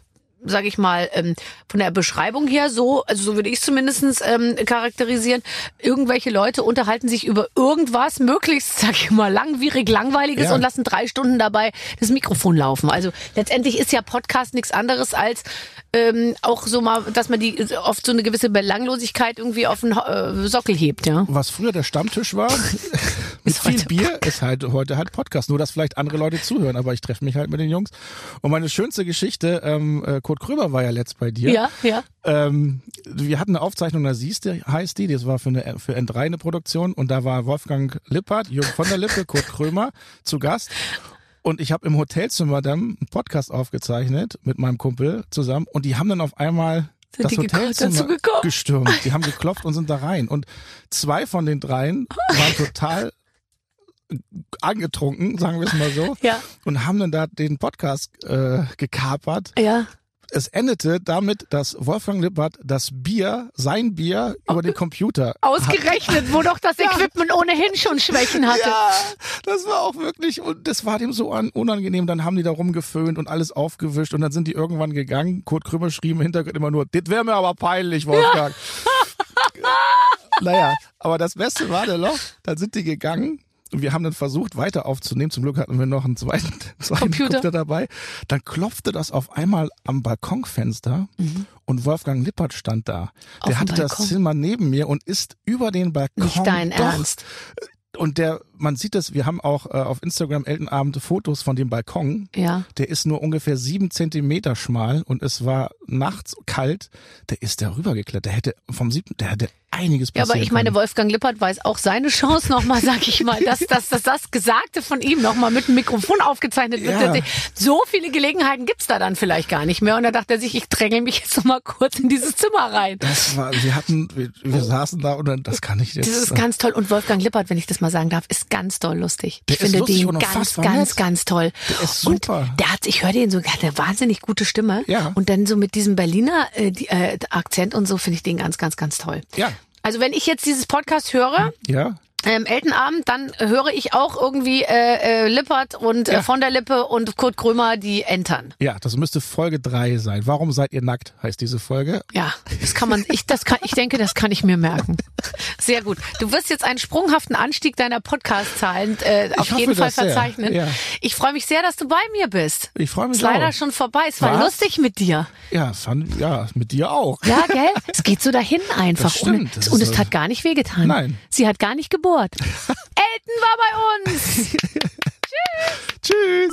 sage ich mal, ähm, von der Beschreibung her so, also so würde ich es zumindest ähm, charakterisieren, irgendwelche Leute unterhalten sich über irgendwas, möglichst, sag ich mal, langwierig, langweiliges Ja. und lassen drei Stunden dabei das Mikrofon laufen. Also letztendlich ist ja Podcast nichts anderes als ähm, auch so mal, dass man die oft so eine gewisse Belanglosigkeit irgendwie auf den äh, Sockel hebt, ja. Was früher der Stammtisch war, mit viel Bier, ist halt heute halt Podcast. Nur, dass vielleicht andere Leute zuhören, aber ich treffe mich halt mit den Jungs. Und meine schönste Geschichte, ähm, äh, Kurt Krömer war ja letzt bei dir. Ja, ja. Ähm, wir hatten eine Aufzeichnung, da siehst du, heißt die, das war für, eine, für N3 eine Produktion und da war Wolfgang Lippert, Jürgen von der Lippe, Kurt Krömer zu Gast. Und ich habe im Hotelzimmer dann einen Podcast aufgezeichnet mit meinem Kumpel zusammen und die haben dann auf einmal Sind das die Hotelzimmer gestürmt. Die haben geklopft und sind da rein. Und zwei von den dreien waren total angetrunken, sagen wir es mal so, Ja. und haben dann da den Podcast äh, gekapert Ja. Es endete damit, dass Wolfgang Lippert das Bier, sein Bier, über den Computer. Ausgerechnet, wo doch das Equipment ohnehin schon Schwächen hatte. Ja, das war auch wirklich, und das war dem so an, unangenehm. Dann haben die da rumgeföhnt und alles aufgewischt und dann sind die irgendwann gegangen. Kurt Krümmer schrieb im Hintergrund immer nur, das wäre mir aber peinlich, Wolfgang. naja, aber das Beste war der Loch, dann sind die gegangen. Und wir haben dann versucht, weiter aufzunehmen. Zum Glück hatten wir noch einen zweiten, zweiten Computer. Computer dabei. Dann klopfte das auf einmal am Balkonfenster und Wolfgang Lippert stand da. Mhm. Auf Der hatte das? Zimmer neben mir und ist über den Balkon. Nicht dein doch, Ernst. und der, man sieht es, wir haben auch äh, auf Instagram Eltenabend Fotos von dem Balkon. Ja. Der ist nur ungefähr sieben Zentimeter schmal und es war nachts kalt. Der ist darüber geklettert. Der hätte vom siebten, der hätte einiges Ja, passieren aber ich meine, können. Wolfgang Lippert weiß auch seine Chance nochmal, sag ich mal, dass, dass, dass das Gesagte von ihm nochmal mit dem Mikrofon aufgezeichnet wird. Ja. So viele Gelegenheiten gibt's da dann vielleicht gar nicht mehr. Und da dachte er sich, ich drängel mich jetzt nochmal kurz in dieses Zimmer rein. Das war, wir hatten, wir, wir saßen da und dann, das kann ich jetzt. Das ist ganz toll. Und Wolfgang Lippert, wenn ich das mal sagen darf, ist ganz toll lustig. Der ich finde den und ganz, ganz, nett. ganz toll. Der ist Und super. der hat, ich höre den so, der hat eine wahnsinnig gute Stimme. Ja. Und dann so mit diesem Berliner äh, die, äh, Akzent und so finde ich den ganz, ganz, ganz toll. ja, Also wenn ich jetzt dieses Podcast höre, ja. Ähm, Eltenabend, dann höre ich auch irgendwie äh, äh, Lippert und äh, Ja. von der Lippe und Kurt Krömer, die entern. Ja, das müsste Folge drei sein. Warum seid ihr nackt, heißt diese Folge. Ja, das kann man, ich, das kann, ich denke, das kann ich mir merken. Sehr gut. Du wirst jetzt einen sprunghaften Anstieg deiner Podcast-Zahlen äh, auf hoffe jeden Fall verzeichnen. Ja. Ich freue mich sehr, dass du bei mir bist. Ich freue mich Ist leider auch. schon vorbei. Es war Was? lustig mit dir. Ja, fand, ja, mit dir auch. Ja, gell? Es geht so dahin einfach. Das stimmt. Ohne, Das und es hat gar nicht wehgetan. Nein. Sie hat gar nicht gebohrt. Elton war bei uns. Tschüss.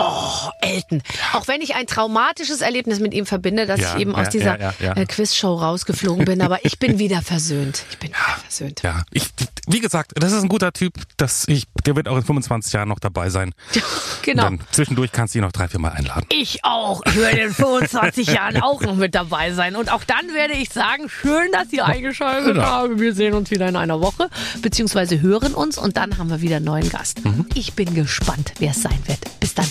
Oh, Elton. Auch wenn ich ein traumatisches Erlebnis mit ihm verbinde, dass Ja, ich eben ja, aus dieser äh, Quizshow rausgeflogen bin, aber ich bin wieder versöhnt. Ich bin wieder versöhnt. Ja, ich, wie gesagt, das ist ein guter Typ, dass ich, der wird auch in 25 Jahren noch dabei sein. Genau. Dann zwischendurch kannst du ihn noch drei, vier Mal einladen. Ich auch. Ich werde in 25 Jahren auch noch mit dabei sein. Und auch dann werde ich sagen, schön, dass ihr eingeschaltet Genau. habt. Wir sehen uns wieder in einer Woche, beziehungsweise hören uns und dann haben wir wieder einen neuen Gast. Ich bin gespannt, wer es sein wird. Bis dann,